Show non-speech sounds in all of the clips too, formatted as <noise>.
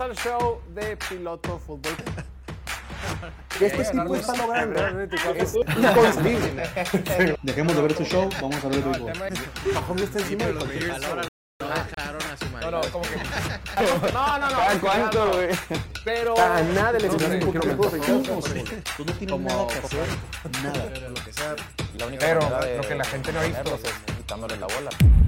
Bienvenidos al show de Piloto Fútbol. Este tipo está logrando. Es inconcebible. Dejemos de ver su show, vamos a ver el béisbol. Mahomes está encima de Los cualquier Bears palabra. no dejaron a su No, no, marido. como que. No, no, no. ¿Cuánto, güey? Pero. A nada le No sé, enseñaron un que fútbol. Tú no tienes nada que hacer, nada. Pero lo que la gente no ha visto es quitándole la bola.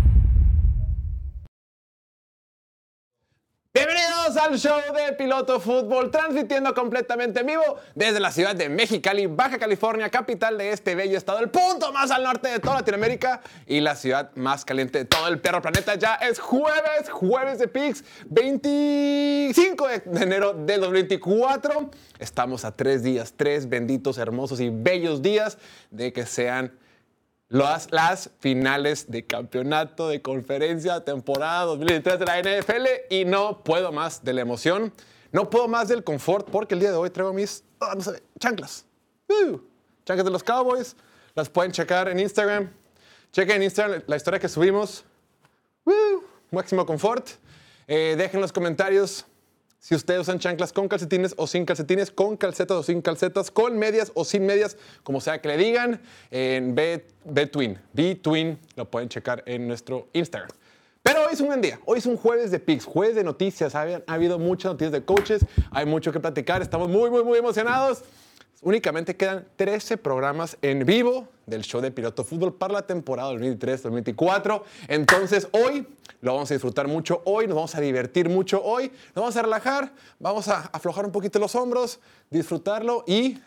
Bienvenidos al show de Piloto Fútbol, transmitiendo completamente en vivo desde la ciudad de Mexicali, Baja California, capital de este bello estado, el punto más al norte de toda Latinoamérica y la ciudad más caliente de todo el perro planeta. Ya es jueves, jueves de Pix, 25 de enero del 2024. Estamos a tres días, tres benditos, hermosos y bellos días de que sean las, las finales de campeonato, de conferencia, temporada 2023 de la NFL y no puedo más de la emoción, no puedo más del confort porque el día de hoy traigo mis, ah, no sé, chanclas. Uh, chanclas de los Cowboys, las pueden checar en Instagram. Chequen en Instagram la historia que subimos. Uh, máximo confort. Eh, dejen en los comentarios si ustedes usan chanclas con calcetines o sin calcetines, con calcetas o sin calcetas, con medias o sin medias, como sea que le digan, en B- Between. Between lo pueden checar en nuestro Instagram. Pero hoy es un buen día. Hoy es un jueves de picks, jueves de noticias. Ha habido muchas noticias de coaches, hay mucho que platicar. Estamos muy, muy, muy emocionados. Únicamente quedan 13 programas en vivo del show de Piloto Fútbol para la temporada 2023-2024. Entonces hoy lo vamos a disfrutar mucho, hoy nos vamos a divertir mucho, hoy nos vamos a relajar, vamos a aflojar un poquito los hombros, disfrutarlo y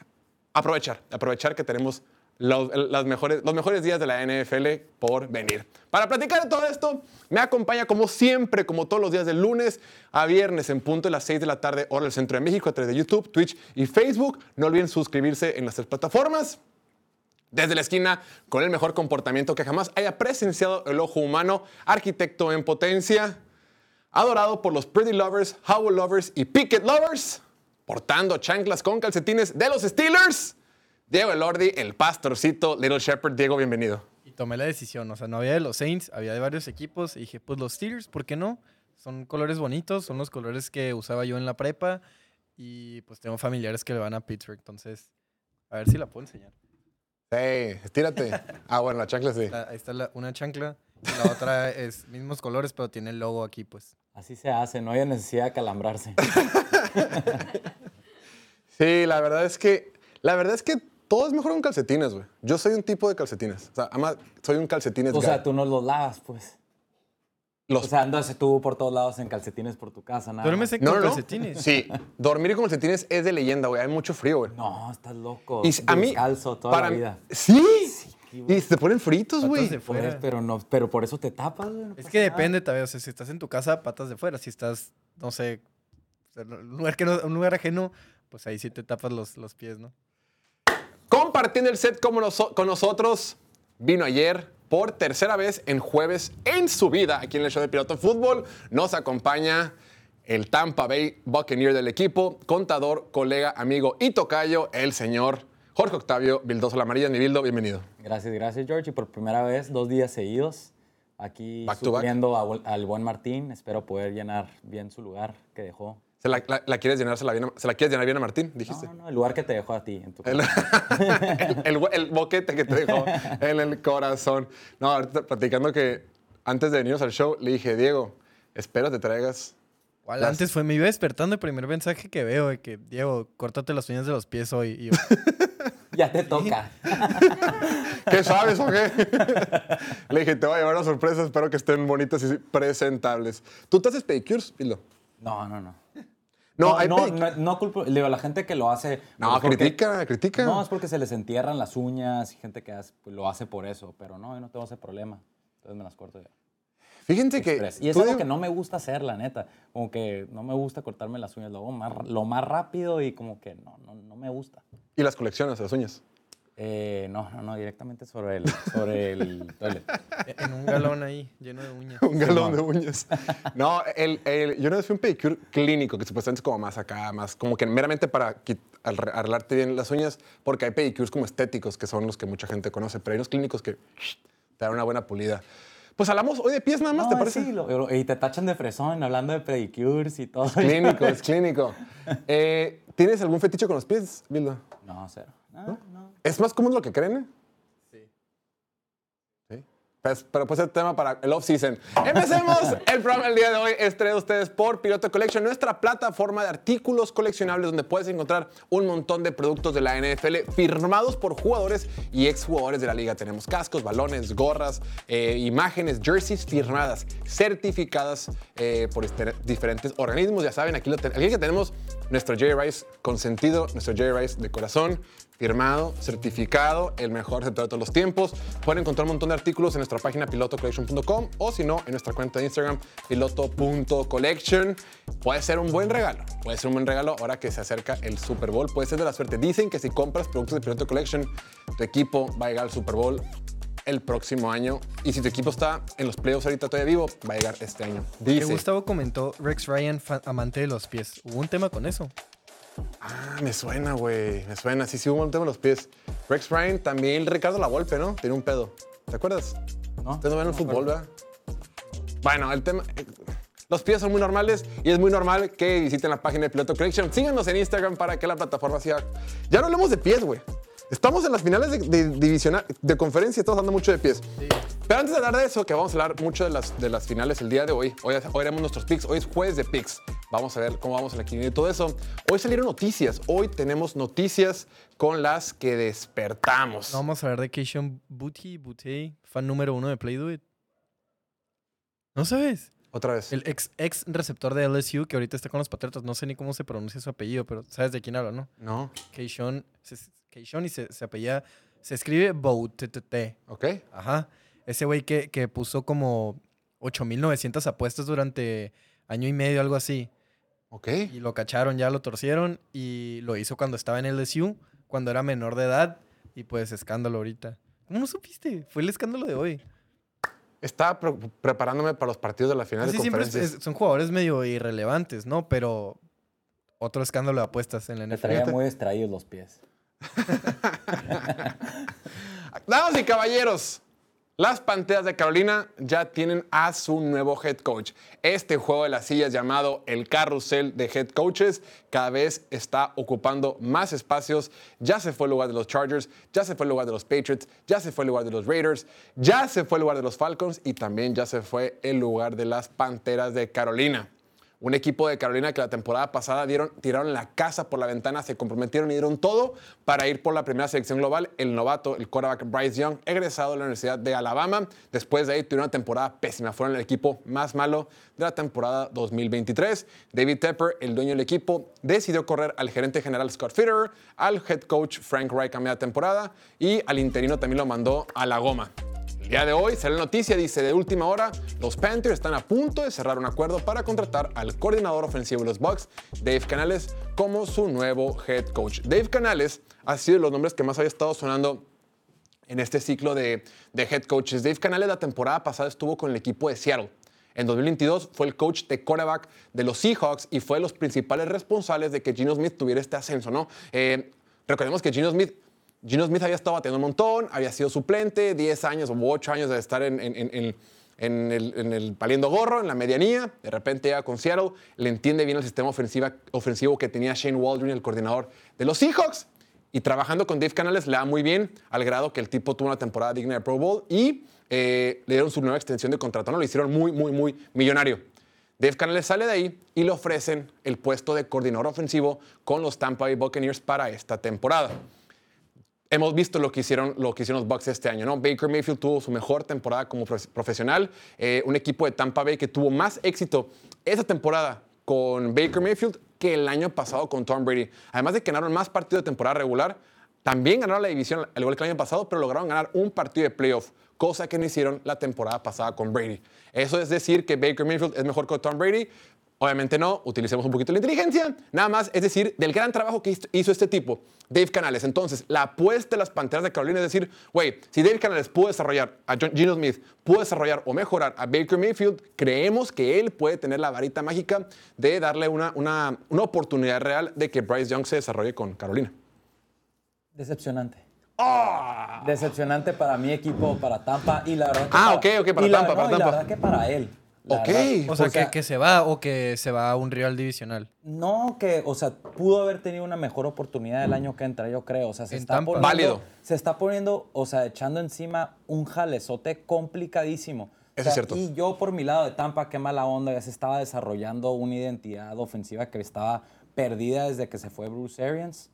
aprovechar, aprovechar que tenemos los, mejores, los mejores días de la NFL por venir. Para platicar de todo esto, me acompaña como siempre, como todos los días de lunes a viernes en punto de las 6 de la tarde, hora del centro de México, a través de YouTube, Twitch y Facebook. No olviden suscribirse en las tres plataformas. Desde la esquina, con el mejor comportamiento que jamás haya presenciado el ojo humano, arquitecto en potencia, adorado por los Pretty Lovers, Howell Lovers y Picket Lovers, portando chanclas con calcetines de los Steelers, Diego Elordi, el pastorcito Little Shepherd. Diego, bienvenido. Y tomé la decisión, o sea, no había de los Saints, había de varios equipos y dije, pues los Steelers, ¿por qué no? Son colores bonitos, son los colores que usaba yo en la prepa y pues tengo familiares que le van a Pittsburgh, entonces a ver si la puedo enseñar. Hey, estírate. Ah, bueno, la chancla sí. La- ahí está la- una chancla y la otra <laughs> es mismos colores, pero tiene el logo aquí, pues. Así se hace, no hay necesidad de calambrarse. <laughs> Sí, la verdad es que, la verdad es que todo es mejor con calcetines, güey. Yo soy un tipo de calcetines. O sea, además, soy un calcetines O guy. sea, tú no los lavas, pues. Los O sea, andas tú por todos lados en calcetines por tu casa, nada. Duermes en No, no, no. calcetines. Sí, dormir con calcetines es de leyenda, güey. Hay mucho frío, güey. No, estás loco. Y a mí, Descalzo toda para la vida. Sí. y se ponen fritos, Patas güey. de fuera. pero, no, pero por eso te tapas, güey. no Es que nada. depende, también, o sea, si estás en tu casa, patas de fuera. Si estás, no sé, un lugar, que no- un lugar ajeno, pues ahí sí te tapas los, los pies, ¿no? Compartiendo el set como noso- con nosotros, vino ayer por tercera vez en jueves en su vida aquí en el show de Piloto Fútbol. Nos acompaña el Tampa Bay Buccaneer del equipo, contador, colega, amigo y tocayo, el señor Jorge Octavio Vildoso La Amarilla. Mi Bildo, bienvenido. Gracias, gracias, George. Y por primera vez, dos días seguidos, aquí bu- al buen Martín. Espero poder llenar bien su lugar que dejó. ¿Se la, la- la quieres llenar? ¿Se la, bien a- ¿Se la quieres llenar bien a Martín? No, Dijiste. no, no, el lugar que te dejó a ti en tu El, casa. <laughs> el- el- el boquete que te dejó en el corazón. No, ahorita platicando que antes de venirnos al show, le dije, Diego, espero te traigas. Las- antes fue, me iba despertando el primer mensaje que veo de que, Diego, córtate las uñas de los pies hoy. Y yo, <laughs> ya te toca. <laughs> ¿Qué sabes o qué? le dije, te voy a llevar una sorpresa, espero que estén bonitas y presentables. ¿Tú te haces pedicures, Pilo? No, no, no. No, no, no, no culpo. Digo, la gente que lo hace. No, pues, porque- critica, critica. No, es porque se les entierran las uñas y gente que hace- pues, lo hace por eso. Pero no, yo no tengo ese problema. Entonces me las corto ya. Fíjense que... Y es algo que no me gusta hacer, la neta. Como que no me gusta cortarme las uñas. Lo hago más, lo más rápido y como que no, no, no me gusta. Y las colecciones, las uñas. Eh, no, no, no, directamente sobre el, sobre el <laughs> toilet. en un galón ahí, lleno de uñas. Un galón de uñas. No, el, el- yo una vez fui un pedicure clínico, que supuestamente es como más acá, más como que meramente para arreglarte bien las uñas, porque hay pedicures como estéticos, que son los que mucha gente conoce, pero hay unos clínicos que te dan una buena pulida. Pues hablamos hoy de pies nada más, ¿te No, parece? sí, lo- y te tachan de fresón hablando de pedicures y todo. Clínico, es clínico. <laughs> Eh, ¿Tienes algún fetiche con los pies, Bildo? No, cero. No, no. ¿Es más común de lo que creen? eh? Sí. Pues, pero pues el tema para el off-season. Empecemos <laughs> el programa el día de hoy. Es traído a ustedes por Piloto Collection, nuestra plataforma de artículos coleccionables donde puedes encontrar un montón de productos de la NFL firmados por jugadores y exjugadores de la liga. Tenemos cascos, balones, gorras, eh, imágenes, jerseys firmadas, certificadas eh, por este- diferentes organismos. Ya saben, aquí, lo ten- aquí que tenemos nuestro Jerry Rice consentido, nuestro Jerry Rice de corazón firmado, certificado, el mejor de todos los tiempos. Pueden encontrar un montón de artículos en nuestra página pilotocollection.com o si no, en nuestra cuenta de Instagram piloto.collection. Puede ser un buen regalo, puede ser un buen regalo ahora que se acerca el Super Bowl. Puede ser de la suerte. Dicen que si compras productos de Piloto Collection, tu equipo va a llegar al Super Bowl el próximo año. Y si tu equipo está en los playoffs ahorita todavía vivo, va a llegar este año. Que Dice. Gustavo comentó Rex Ryan, amante de los pies. Hubo un tema con eso. Ah, me suena, güey. Me suena. Sí, sí, hubo un tema en los pies. Rex Ryan, también Ricardo La Volpe, ¿no? Tiene un pedo. ¿Te acuerdas? No, Ustedes no ven el no fútbol, acuerdo. ¿verdad? Bueno, el tema. eh, Los pies son muy normales y es muy normal que visiten la página de Piloto Collection. Síganos en Instagram para que la plataforma siga. Ya no hablemos de pies, güey. Estamos en las finales de, de divisional, de conferencia, estamos hablando mucho de pies. Pero antes de hablar de eso, que vamos a hablar mucho de las, de las finales el día de hoy, hoy, hoy haremos nuestros picks, hoy es jueves de picks. Vamos a ver cómo vamos en la quiniela y todo eso. Hoy salieron noticias, hoy tenemos noticias con las que despertamos. Vamos a hablar de Keishon Buti, Butey, fan número uno de Play Do It. ¿No sabes? Otra vez. El ex, ex receptor de LSU que ahorita está con los Patriotas. No sé ni cómo se pronuncia su apellido, pero sabes de quién hablo, ¿no? No, Keishon, Keishon y se, se apellida, se escribe Boutete. ok. Ajá. Ese güey que, que puso como 8.900 apuestas durante año y medio, algo así. Ok. Y lo cacharon, ya lo torcieron y lo hizo cuando estaba en LSU, cuando era menor de edad. Y pues escándalo ahorita. ¿Cómo no supiste? Fue el escándalo de hoy. Estaba pre- preparándome para los partidos de la final Así de siempre es- conferencias. es- son jugadores medio irrelevantes, ¿no? Pero otro escándalo de apuestas en la Me NFL. traía muy extraídos los pies. <laughs> Damas y caballeros, las Panteras de Carolina ya tienen a su nuevo head coach. Este juego de las sillas llamado el carrusel de head coaches cada vez está ocupando más espacios. Ya se fue el lugar de los Chargers, ya se fue el lugar de los Patriots, ya se fue el lugar de los Raiders, ya se fue el lugar de los Falcons y también ya se fue el lugar de las Panteras de Carolina. Un equipo de Carolina que la temporada pasada dieron, tiraron la casa por la ventana, se comprometieron y dieron todo para ir por la primera selección global. El novato, el quarterback Bryce Young, egresado de la Universidad de Alabama. Después de ahí tuvieron una temporada pésima. Fueron el equipo más malo de la temporada 2023. David Tepper, el dueño del equipo, decidió correr al gerente general Scott Fitterer, al head coach Frank Reich a media temporada y al interino también lo mandó a la goma. El día de hoy sale noticia, dice de última hora, los Panthers están a punto de cerrar un acuerdo para contratar al coordinador ofensivo de los Bucks, Dave Canales, como su nuevo head coach. Dave Canales ha sido de los nombres que más había estado sonando en este ciclo de, de head coaches. Dave Canales la temporada pasada estuvo con el equipo de Seattle. En 2022 fue el coach de quarterback de los Seahawks y fue de los principales responsables de que Gino Smith tuviera este ascenso, ¿no? Eh, recordemos que Gino Smith Gino Smith había estado bateando un montón, había sido suplente, 10 años o 8 años de estar en, en el paliendo gorro, en la medianía. De repente llega con Seattle, le entiende bien el sistema ofensiva, ofensivo que tenía Shane Waldron, el coordinador de los Seahawks. Y trabajando con Dave Canales le da muy bien, al grado que el tipo tuvo una temporada digna de Pro Bowl y eh, le dieron su nueva extensión de contrato. ¿no? Lo hicieron muy, muy, muy millonario. Dave Canales sale de ahí y le ofrecen el puesto de coordinador ofensivo con los Tampa Bay Buccaneers para esta temporada hemos visto lo que hicieron, que hicieron los Bucks este año, ¿no? Baker Mayfield tuvo su mejor temporada como prof- profesional. eh, un equipo de Tampa Bay que tuvo más éxito esa temporada con Baker Mayfield que el año pasado con Tom Brady. Además de que ganaron más partidos de temporada regular, también ganaron la división al igual que el año pasado, pero lograron ganar un partido de playoff, cosa que no hicieron la temporada pasada con Brady. Eso es decir que Baker Mayfield es mejor que Tom Brady. Obviamente no, utilicemos un poquito la inteligencia. Nada más, es decir, del gran trabajo que hizo- este tipo, Dave Canales. Entonces, la apuesta de las Panteras de Carolina es decir, güey, si Dave Canales pudo desarrollar a John- Geno Smith, pudo desarrollar o mejorar a Baker Mayfield, creemos que él puede tener la varita mágica de darle una, una, una oportunidad real de que Bryce Young se desarrolle con Carolina. Decepcionante. ¡Ah! Decepcionante para mi equipo, para Tampa y la verdad. que Ah, ok, ok, para la- Tampa, para no, y Tampa. La verdad que para él. La Ok. verdad. O sea, O sea, que, que se va o que se va a un rival divisional. No, que, o sea, pudo haber tenido una mejor oportunidad el año que entra, yo creo. O sea, se En está Tampa. poniendo. Válido. Se está poniendo, o sea, echando encima un jalezote complicadísimo. O Eso es sea, cierto. Y yo, por mi lado de Tampa, qué mala onda, ya se estaba desarrollando una identidad ofensiva que estaba perdida desde que se fue Bruce Arians.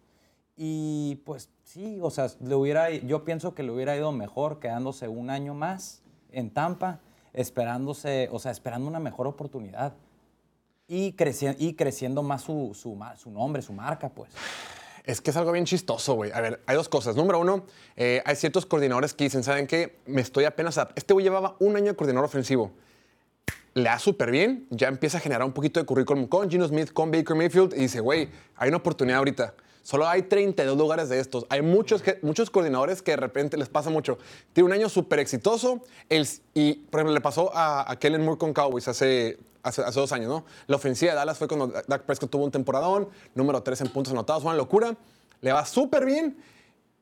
Y pues sí, o sea, le hubiera, yo pienso que le hubiera ido mejor quedándose un año más en Tampa, esperándose, o sea, esperando una mejor oportunidad y, creci- y creciendo más su, su, nombre, su marca, pues. Es que es algo bien chistoso, güey. A ver, hay dos cosas. Número uno, eh, hay ciertos coordinadores que dicen, ¿saben qué? Me estoy apenas... a- Este güey llevaba un año de coordinador ofensivo. Le da súper bien, ya empieza a generar un poquito de currículum con Gino Smith, con Baker Mayfield, y dice, güey, hay una oportunidad ahorita. Solo hay 32 lugares de estos. Hay muchos, muchos coordinadores que de repente les pasa mucho. Tiene un año súper exitoso el- y, por ejemplo, le pasó a, a Kellen Moore con Cowboys hace, hace, hace dos años, ¿no? La ofensiva de Dallas fue cuando Dak Prescott tuvo un temporadón, número 3 en puntos anotados, una locura. Le va súper bien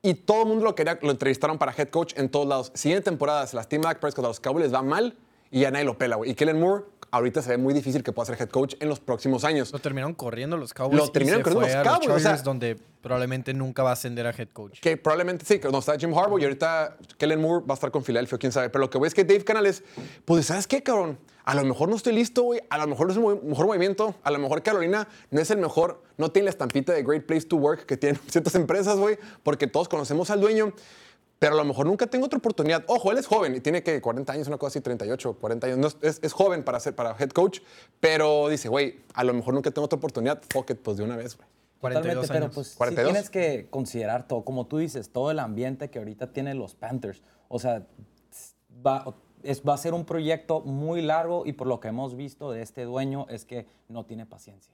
y todo el mundo lo quería, lo entrevistaron para head coach en todos lados. Siguiente temporada se lastima Dak Prescott, a los Cowboys les va mal y ya nadie lo pela, güey. Y Kellen Moore ahorita se ve muy difícil que pueda ser head coach en los próximos años. Lo terminaron corriendo los Cowboys. Lo terminaron corriendo los Cowboys, o sea- donde probablemente nunca va a ascender a head coach. Que probablemente sí, que no está Jim Harbaugh y ahorita Kellen Moore va a estar con Filadelfia, quién sabe. Pero lo que voy es que Dave Canales, pues, ¿sabes qué, cabrón? A lo mejor no estoy listo, güey. A lo mejor no es el mejor movimiento. A lo mejor Carolina no es el mejor, no tiene la estampita de Great Place to Work que tienen <laughs> ciertas empresas, güey, porque todos conocemos al dueño. Pero a lo mejor nunca tengo otra oportunidad. Ojo, él es joven y tiene que 40 años, una cosa así, 38, 40 años. No es, es- joven para ser para head coach, pero dice, güey, a lo mejor nunca tengo otra oportunidad. Fuck it, pues de una vez, güey. 42 Totalmente, pero pues sí 42. tienes que considerar todo, como tú dices, todo el ambiente que ahorita tienen los Panthers. O sea, va, es, va a ser un proyecto muy largo y por lo que hemos visto de este dueño es que no tiene paciencia.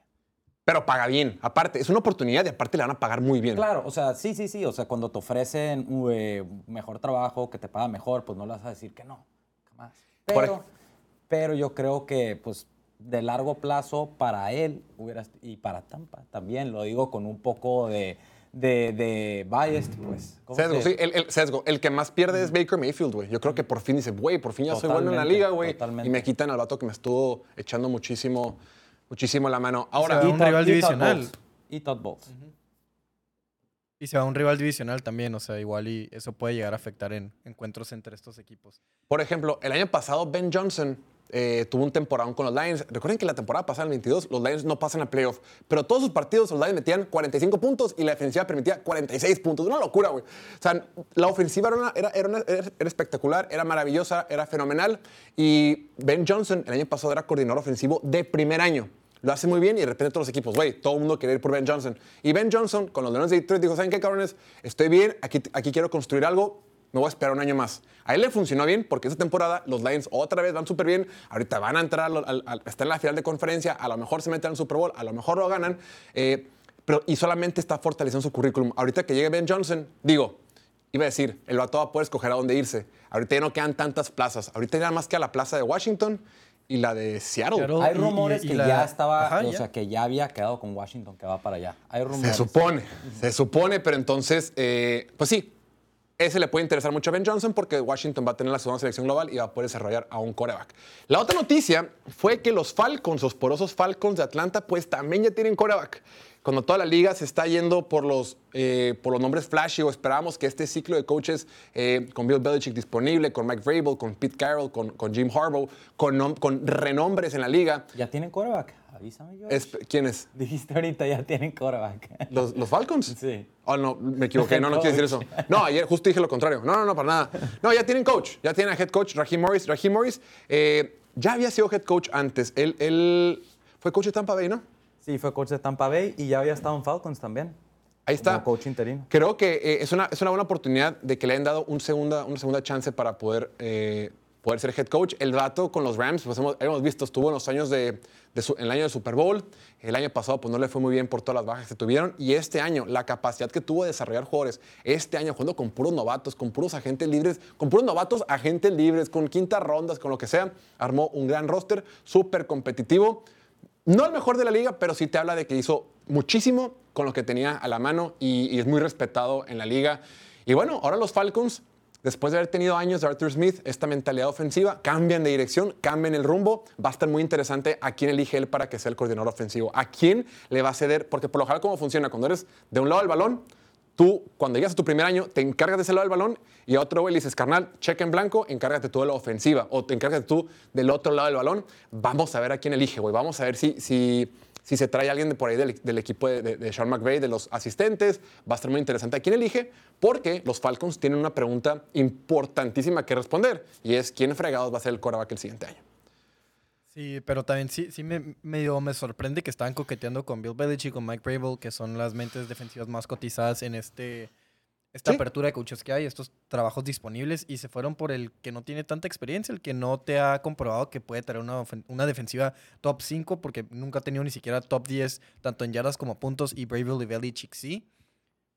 Pero paga bien. Aparte, es una oportunidad y aparte le van a pagar muy bien. Claro, o sea, sí, sí, sí. O sea, cuando te ofrecen eh, mejor trabajo, que te paga mejor, pues no le vas a decir que no. Jamás. Pero, pero yo creo que, pues, de largo plazo para él hubiera, y para Tampa también, lo digo con un poco de, de, de biased, pues. ¿Cómo Sesgo, se- sí, el, el sesgo. El que más pierde es Baker Mayfield, güey. Yo creo que por fin dice, güey, por fin ya soy bueno en la liga, güey. Y me quitan al vato que me estuvo echando muchísimo, muchísimo la mano. Ahora, Y un Todd- rival y divisional. Y Todd Bowles. Y se va a un rival divisional también, o sea, igual y eso puede llegar a afectar en encuentros entre estos equipos. por ejemplo, el año pasado Ben Johnson eh, tuvo un temporadón con los Lions. Recuerden que la temporada pasada, el 22, los Lions no pasan a playoff. Pero todos sus partidos, los Lions metían 45 puntos y la defensiva permitía 46 puntos. Una locura, güey. O sea, la ofensiva era, una- era, era una- era- espectacular, era maravillosa, era fenomenal. Y Ben Johnson el año pasado era coordinador ofensivo de primer año. Lo hace muy bien y de repente todos los equipos, güey, todo el mundo quiere ir por Ben Johnson. Y Ben Johnson, con los Leones de Detroit, dijo, ¿saben qué, cabrones? Estoy bien, aquí, aquí quiero construir algo, me voy a esperar un año más. A él le funcionó bien porque esta temporada los Lions otra vez van súper bien. Ahorita van a entrar, al, al- al- están en la final de conferencia, a lo mejor se meten al Super Bowl, a lo mejor lo ganan. eh, pero, y solamente está fortaleciendo su currículum. Ahorita que llegue Ben Johnson, digo, iba a decir, el vato va a poder escoger a dónde irse. Ahorita ya no quedan tantas plazas. Ahorita ya más que a la plaza de Washington y la de Seattle. Seattle. Hay y- rumores y que la- ya estaba, Ajá, o ya. sea, que ya había quedado con Washington, que va para allá. Hay Se rumores. supone, se supone, pero entonces, eh, pues sí, ese le puede interesar mucho a Ben Johnson porque Washington va a tener la segunda selección global y va a poder desarrollar a un coreback. La otra noticia fue que los Falcons, los porosos Falcons de Atlanta, pues también ya tienen coreback. Cuando toda la liga se está yendo por los, eh, por los nombres flashy o esperamos que este ciclo de coaches eh, con Bill Belichick disponible, con Mike Vrabel, con Pete Carroll, con, con Jim Harbaugh, con, con renombres en la liga, ¿Ya tienen quarterback? Avísame, es, ¿quién es? Dijiste ahorita ya tienen quarterback. ¿Los, los Falcons? Sí. Oh, no, me equivoqué. No, no quiero decir eso. <laughs> No, ayer justo dije lo contrario. No, no, no, para nada. No, ya tienen coach. Ya tienen a head coach, Raheem Morris. Raheem Morris eh, ya había sido head coach antes. Él, él fue coach de Tampa Bay, ¿no? Sí, fue coach de Tampa Bay y ya había estado en Falcons también. Ahí está. Como coach interino. Creo que eh, es, una, es una buena oportunidad de que le hayan dado un segunda, una segunda chance para poder, eh, poder ser head coach. El rato con los Rams, pues hemos, hemos visto, estuvo en los años de, en el año de Super Bowl. El año pasado pues no le fue muy bien por todas las bajas que tuvieron. Y este año, la capacidad que tuvo de desarrollar jugadores, este año jugando con puros novatos, con puros agentes libres, con puros novatos, agentes libres, con quintas rondas, con lo que sea, armó un gran roster, súper competitivo. No el mejor de la liga, pero sí te habla de que hizo muchísimo con lo que tenía a la mano y es muy respetado en la liga. Y bueno, ahora los Falcons, después de haber tenido años de Arthur Smith, esta mentalidad ofensiva, cambian de dirección, cambian el rumbo. Va a estar muy interesante a quién elige él para que sea el coordinador ofensivo. A quién le va a ceder, porque por lo general, ¿cómo funciona? Cuando eres de un lado del balón, tú, cuando llegas a tu primer año, te encargas de ese lado del balón y a otro güey le dices, carnal, cheque en blanco, encárgate tú de la ofensiva o te encargas tú del otro lado del balón. Vamos a ver a quién elige, güey. Vamos a ver si, si, si se trae alguien por ahí del, equipo de, Sean McVay, de los asistentes. Va a estar muy interesante a quién elige, porque los Falcons tienen una pregunta importantísima que responder y es quién fregados va a ser el quarterback el siguiente año. Sí, pero también sí, sí me, me sorprende que estaban coqueteando con Bill Belichick y con Mike Vrabel, que son las mentes defensivas más cotizadas en este esta Sí. apertura de coaches que hay, estos trabajos disponibles, y se fueron por el que no tiene tanta experiencia, el que no te ha comprobado que puede tener una, una defensiva top 5, porque nunca ha tenido ni siquiera top 10, tanto en yardas como puntos, y Vrabel y Belichick sí.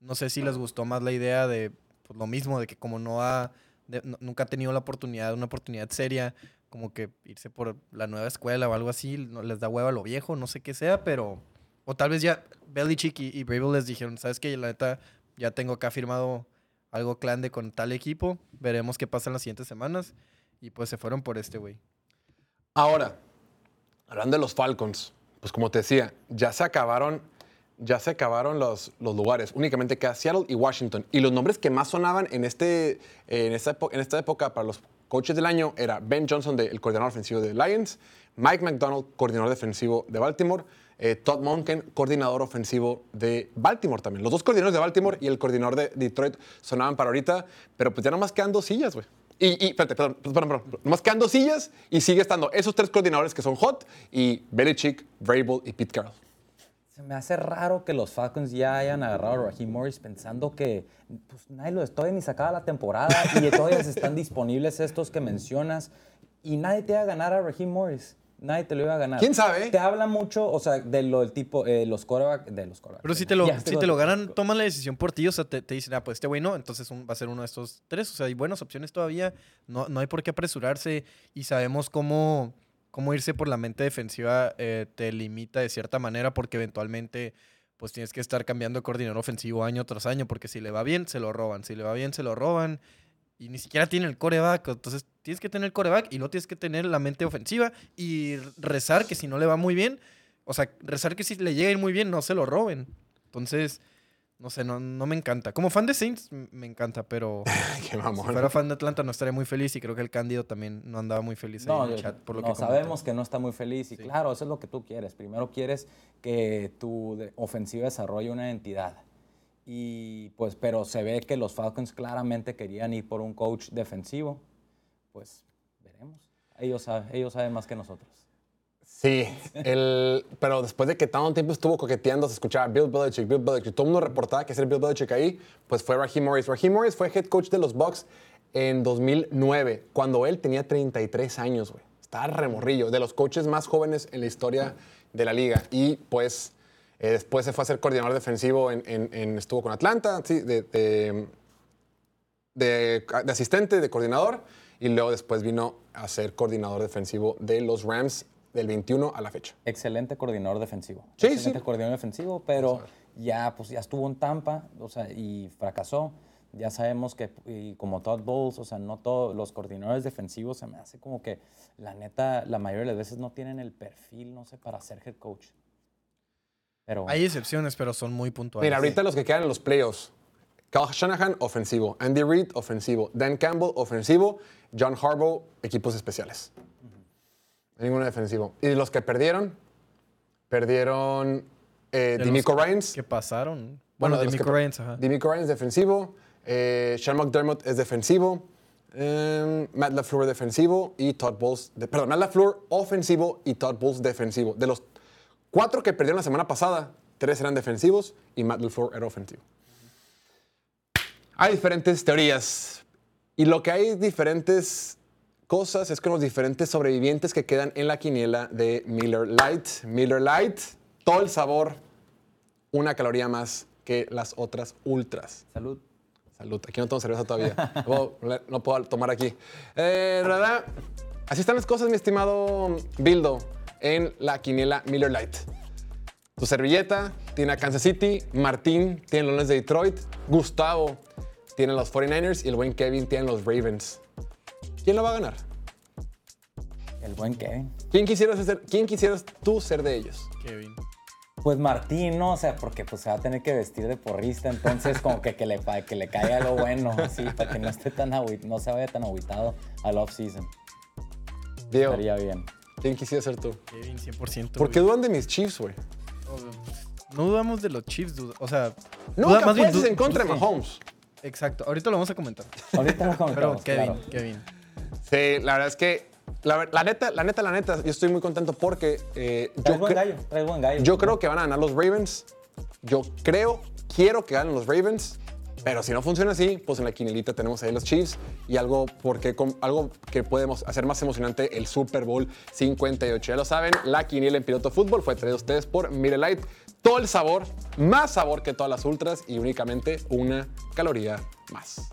No sé si les gustó más la idea de pues, lo mismo, de que como no ha, de- no- nunca ha tenido la oportunidad, una oportunidad seria, como que irse por la nueva escuela o algo así, no les da hueva a lo viejo, no sé qué sea, pero... O tal vez ya Belichick y, y Vrabel les dijeron, ¿sabes qué? La neta, ya tengo acá firmado algo clan de con tal equipo, veremos qué pasa en las siguientes semanas. Y pues se fueron por este güey. Ahora, hablando de los Falcons, pues como te decía, ya se acabaron, ya se acabaron los, los lugares. Únicamente queda Seattle y Washington. Y los nombres que más sonaban en, este, en, esta, en esta época para los coaches del año era Ben Johnson, de- el coordinador ofensivo de Lions, Mike McDonald, coordinador defensivo de Baltimore, eh, Todd Monken, coordinador ofensivo de Baltimore también. Los dos coordinadores de Baltimore y el coordinador de Detroit sonaban para ahorita, pero pues ya nomás quedan dos sillas, güey. Y, y espérate, perdón, perdón, perdón. Nomás quedan dos sillas y sigue estando esos tres coordinadores que son hot y Belichick, Vrabel y Pete Carroll. Se me hace raro que los Falcons ya hayan agarrado a Raheem Morris pensando que pues, nadie lo todavía ni sacaba la temporada y todavía están disponibles estos que mencionas y nadie te iba a ganar a Raheem Morris. Nadie te lo iba a ganar. ¿Quién sabe? Te habla mucho, o sea, de lo del tipo, eh, los quarterback, de los quarterback. Pero si te lo, Ya, si te lo ganan, toman la decisión por ti. O sea, te, te dicen, ah, pues este güey no, entonces un- va a ser uno de estos tres. O sea, hay buenas opciones todavía. No, no hay por qué apresurarse. Y sabemos cómo, cómo irse por la mente defensiva eh, te limita de cierta manera porque eventualmente pues tienes que estar cambiando de coordinador ofensivo año tras año porque si le va bien, se lo roban. Si le va bien, se lo roban. Y ni siquiera tiene el coreback. Entonces tienes que tener el coreback y luego tienes que tener la mente ofensiva y rezar que si no le va muy bien, o sea, rezar que si le llega a ir muy bien, no se lo roben. Entonces, no sé, no, no me encanta. Como fan de Saints, me encanta, pero <laughs> Qué si mamón. fuera fan de Atlanta no estaría muy feliz y creo que el Cándido también no andaba muy feliz ahí No, en el chat. Por lo no, que sabemos que no está muy feliz y claro, eso es lo que tú quieres. Primero quieres que tu ofensiva desarrolle una identidad. Y pues, pero se ve que los Falcons claramente querían ir por un coach defensivo. Pues veremos. Ellos, ellos saben más que nosotros. Sí, el, pero después de que tanto tiempo estuvo coqueteando, se escuchaba Bill Belichick, Bill Belichick, todo el mundo reportaba que es el Bill Belichick ahí, pues fue Raheem Morris. Raheem Morris fue head coach de los Bucks en 2009, cuando él tenía 33 años, güey. Estaba remorrillo, de los coaches más jóvenes en la historia de la liga. Y pues eh, después se fue a ser coordinador defensivo, en, en- en- estuvo con Atlanta, sí, de- de, de, de asistente, de coordinador, y luego después vino a ser coordinador defensivo de los Rams del 21 a la fecha. Excelente coordinador defensivo. Sí, Excelente sí. coordinador defensivo, pero ya, pues, ya estuvo en Tampa o sea, y fracasó. Ya sabemos que, y como Todd Bowles, o sea, no todos los coordinadores defensivos se me hace como que, la neta, la mayoría de las veces no tienen el perfil, no sé, para ser head coach. Pero Hay excepciones, pero son muy puntuales. Mira, ahorita los que quedan en los playoffs. Kyle Shanahan, ofensivo. Andy Reid, ofensivo. Dan Campbell, ofensivo. John Harbaugh, equipos especiales. Ninguno defensivo. Y los que perdieron, perdieron eh, los Ryans. que pasaron. Bueno, Bueno, de de los que Mico pa- Ryans, ajá. Demico Ryans, defensivo. Eh, Sean McDermott es defensivo. em, Matt LaFleur, defensivo. Y Todd Bowles, de- perdón, Matt LaFleur, ofensivo. Y Todd Bowles, defensivo. De los cuatro que perdieron la semana pasada, tres eran defensivos y Matt LaFleur era ofensivo. Hay diferentes teorías. Y lo que hay diferentes cosas es con los diferentes sobrevivientes que quedan en la quiniela de Miller Light. Miller Light, todo el sabor, una caloría más que las otras ultras. salud. Salud, aquí no tomo cerveza todavía. <laughs> No puedo, no puedo tomar aquí. Eh, ¿verdad? Así están las cosas, mi estimado Bildo, en la quiniela Miller Light. Tu servilleta tiene a Kansas City, Martín tiene los Leones de Detroit, Gustavo tiene los 49ers y el buen Kevin tiene los Ravens. ¿Quién lo va a ganar? El buen Kevin. ¿Quién quisieras, ser, ¿Quién quisieras tú ser de ellos? Kevin. Pues Martín, ¿no? O sea, porque pues se va a tener que vestir de porrista, entonces como que, que, le, que le caiga lo bueno, así, para que no esté tan no se vaya tan aguitado al off-season. Diego, Estaría bien. ¿Quién quisiera ser tú? Kevin, 100%. ¿Por qué güey. dudan de mis Chiefs, güey? No dudamos de los Chiefs, duda- o sea... duda- Nunca más bien en contra de. Mahomes. Exacto, ahorita lo vamos a comentar. Ahorita lo Pero comentamos, Kevin, claro. Kevin. Sí, la verdad es que, la, la neta, la neta, la neta, yo estoy muy contento porque eh, yo, buen gallo, buen gallo. yo creo que van a ganar los Ravens. Yo creo, quiero que ganen los Ravens. Pero si no funciona así, pues en la quinelita tenemos ahí los Chiefs y algo, porque, algo que podemos hacer más emocionante, el Super Bowl 58. Ya lo saben, la quiniela en piloto fútbol fue traída a ustedes por Mire Light. Todo el sabor, más sabor que todas las ultras y únicamente una caloría más.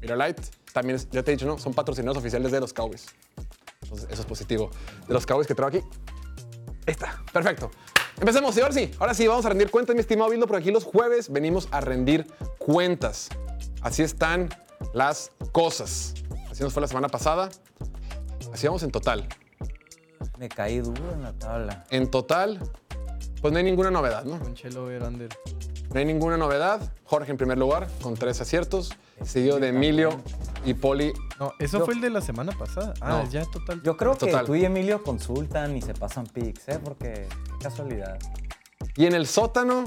Mira Light, también, ya te he dicho, ¿no? Son patrocinadores oficiales de los Cowboys. Entonces, eso es positivo. De los Cowboys que traigo aquí. Ahí está, perfecto. Empecemos, y ahora sí, ahora sí, vamos a rendir cuentas, mi estimado Bildo, porque aquí los jueves venimos a rendir cuentas. Así están las cosas. Así nos fue la semana pasada. Así vamos en total. Me caí duro en la tabla. En total, pues no hay ninguna novedad, ¿no? Con Chelo over under. No hay ninguna novedad. Jorge en primer lugar, con tres aciertos. Seguido de Emilio y Poli. No, eso Yo- fue el de la semana pasada. Ah, No. ya total. Yo creo Total. que tú y Emilio consultan y se pasan pics, ¿eh? Porque qué casualidad. Y en el sótano,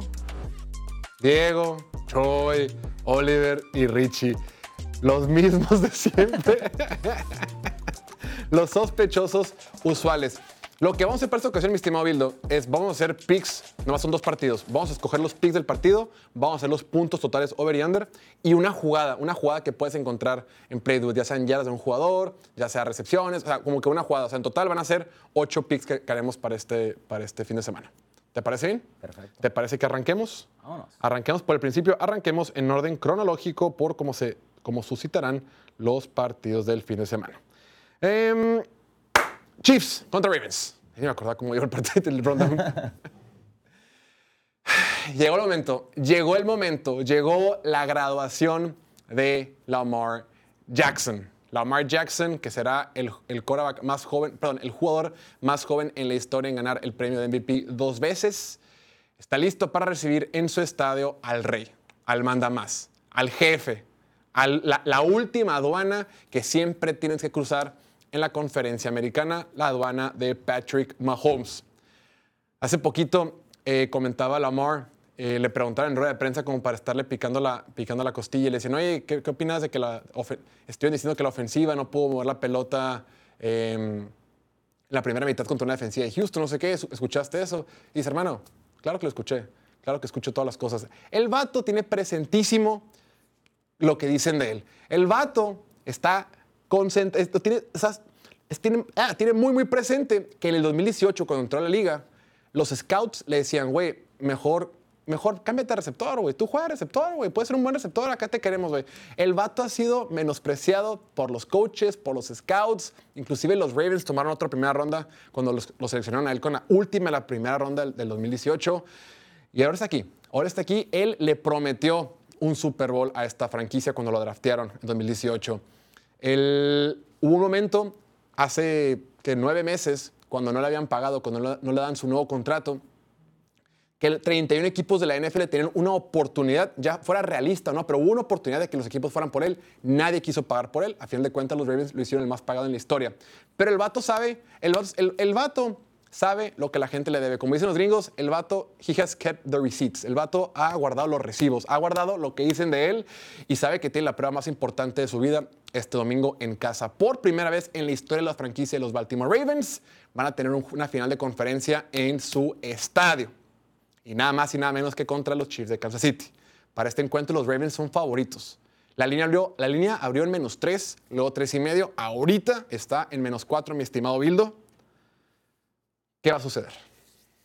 Diego, Troy, Oliver y Richie. Los mismos de siempre. <laughs> Los sospechosos usuales. Lo que vamos a hacer para esta ocasión, mi estimado Bildo, es vamos a hacer picks, nomás son dos partidos. Vamos a escoger los picks del partido, vamos a hacer los puntos totales over y under y una jugada, una jugada que puedes encontrar en Playdude, ya sean yardas de un jugador, ya sea recepciones, o sea, como que una jugada. O sea, en total van a ser ocho picks que, que haremos para este, para este fin de semana. ¿Te parece bien? Perfecto. ¿Te parece que arranquemos? Vámonos. Arranquemos por el principio, arranquemos en orden cronológico por cómo se cómo suscitarán los partidos del fin de semana. Em, Chiefs contra Ravens. Ni me acordaba cómo llegó el partido del rundown. <laughs> llegó el momento, llegó el momento, llegó la graduación de Lamar Jackson. Lamar Jackson, que será el, el más joven, perdón, el jugador más joven en la historia en ganar el premio de MVP dos veces, está listo para recibir en su estadio al rey, al mandamás, al jefe, a la, la última aduana que siempre tienes que cruzar en la conferencia americana, la aduana de Patrick Mahomes. Hace poquito eh, comentaba Lamar, eh, le preguntaron en rueda de prensa como para estarle picando la, picando la costilla y le decían, oye, ¿qué, qué opinas de que la estuvieron diciendo que la ofensiva no pudo mover la pelota em, en la primera mitad contra una defensiva de Houston, no sé qué, ¿escuchaste eso? Y dice, hermano, claro que lo escuché, claro que escucho todas las cosas. El vato tiene presentísimo lo que dicen de él. El vato está concentrado, tiene, tiene, ah, tiene muy, muy presente que en el 2018, cuando entró a la liga, los scouts le decían, güey, mejor, mejor cámbiate a receptor, güey. Tú juegas receptor, güey. Puedes ser un buen receptor, acá te queremos, güey. El vato ha sido menospreciado por los coaches, por los scouts. Inclusive los Ravens tomaron otra primera ronda cuando los, lo seleccionaron a él con la última, la primera ronda del, del 2018. Y ahora está aquí. Ahora está aquí. Él le prometió un Super Bowl a esta franquicia cuando lo draftearon en 2018. El- hubo un momento hace que nueve meses, cuando no le habían pagado, cuando no le, dan su nuevo contrato, que el 31 equipos de la NFL tenían una oportunidad, ya fuera realista no, pero hubo una oportunidad de que los equipos fueran por él. Nadie quiso pagar por él. A final de cuentas, los Ravens lo hicieron el más pagado en la historia. Pero el vato sabe, el el- el vato sabe lo que la gente le debe. Como dicen los gringos, el vato, he has kept the receipts. El vato ha guardado los recibos, ha guardado lo que dicen de él y sabe que tiene la prueba más importante de su vida este domingo en casa. Por primera vez en la historia de la franquicia de los Baltimore Ravens, van a tener un- una final de conferencia en su estadio. Y nada más y nada menos que contra los Chiefs de Kansas City. Para este encuentro los Ravens son favoritos. La línea abrió, la línea abrió en menos 3, luego 3 y medio. Ahorita está en menos 4, mi estimado Bildo. ¿Qué va a suceder?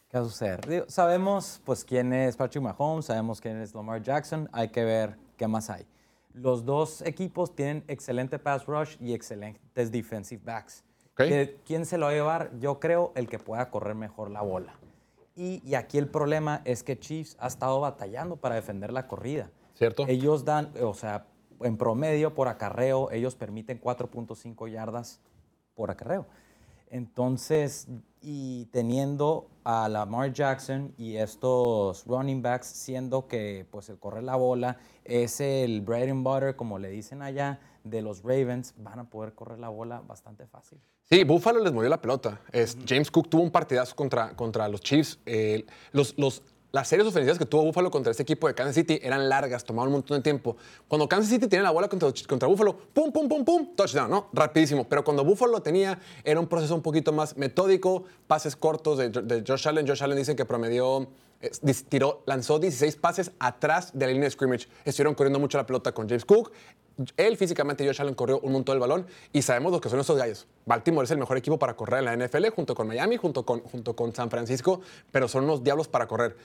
¿Qué va a suceder? Digo, sabemos pues quién es Patrick Mahomes, sabemos quién es Lamar Jackson, hay que ver qué más hay. Los dos equipos tienen excelente pass rush y excelentes defensive backs. Ok. ¿De ¿Quién se lo va a llevar? Yo creo el que pueda correr mejor la bola. Y, y aquí el problema es que Chiefs ha estado batallando para defender la corrida. ¿Cierto? Ellos dan, o sea, en promedio por acarreo, ellos permiten 4.5 yardas por acarreo. Entonces, y teniendo a Lamar Jackson y estos running backs, siendo que pues el correr la bola es el bread and butter, como le dicen allá, de los Ravens, van a poder correr la bola bastante fácil. Sí, Buffalo les movió la pelota. Es, James Cook tuvo un partidazo contra, contra los Chiefs. Eh, los, los, las series ofensivas que tuvo Buffalo contra este equipo de Kansas City eran largas, tomaban un montón de tiempo. Cuando Kansas City tiene la bola contra, contra Buffalo, pum, pum, pum, pum, touchdown, ¿no? Rapidísimo. Pero cuando Buffalo lo tenía, era un proceso un poquito más metódico, pases cortos de, de Josh Allen. Josh Allen dice que promedió eh, tiró, lanzó 16 pases atrás de la línea de scrimmage. Estuvieron corriendo mucho la pelota con James Cook. Él físicamente, Josh Allen, corrió un montón del balón y sabemos lo que son estos gallos. Baltimore es el mejor equipo para correr en la NFL, junto con Miami, junto con, junto con San Francisco, pero son unos diablos para correr.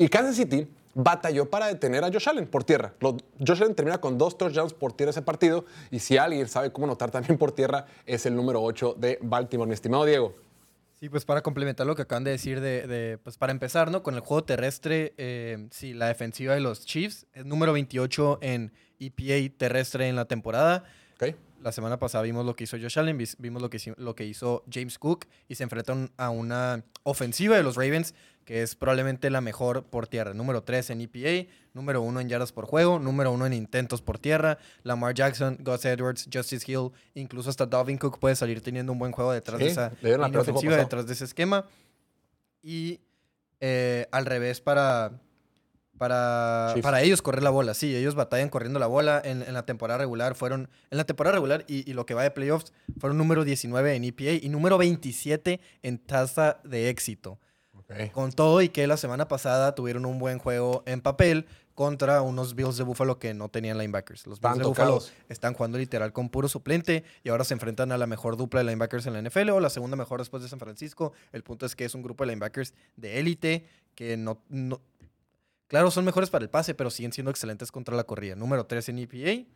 Y Kansas City batalló para detener a Josh Allen por tierra. Josh Allen termina con dos touchdowns por tierra ese partido y si alguien sabe cómo notar también por tierra es el número 8 de Baltimore, mi estimado Diego. Sí, pues para complementar lo que acaban de decir, de, de- pues para empezar, ¿no? Con el juego terrestre, eh, sí, la defensiva de los Chiefs es número 28 en EPA terrestre en la temporada. ¿ok? La semana pasada vimos lo que hizo Josh Allen, vimos lo que, hizo- lo que hizo James Cook y se enfrentan a una ofensiva de los Ravens que es probablemente la mejor por tierra. Número 3 en EPA, número 1 en yardas por juego, número 1 en intentos por tierra. Lamar Jackson, Gus Edwards, Justice Hill, incluso hasta Dalvin Cook puede salir teniendo un buen juego detrás Sí, de esa línea ofensiva, detrás de ese esquema. Y eh, al revés para, para, para ellos correr la bola. Sí, ellos batallan corriendo la bola. En, en la temporada regular fueron, en la temporada regular y, y lo que va de playoffs, fueron número 19 en EPA y número 27 en tasa de éxito. Con todo y que la semana pasada tuvieron un buen juego en papel contra unos Bills de Buffalo que no tenían linebackers. Los Bills de Buffalo están jugando literal con puro suplente y ahora se enfrentan a la mejor dupla de linebackers en la NFL o la segunda mejor después de San Francisco. El punto es que es un grupo de linebackers de élite que no, no- Claro, son mejores para el pase, pero siguen siendo excelentes contra la corrida. Número 3 en EPA.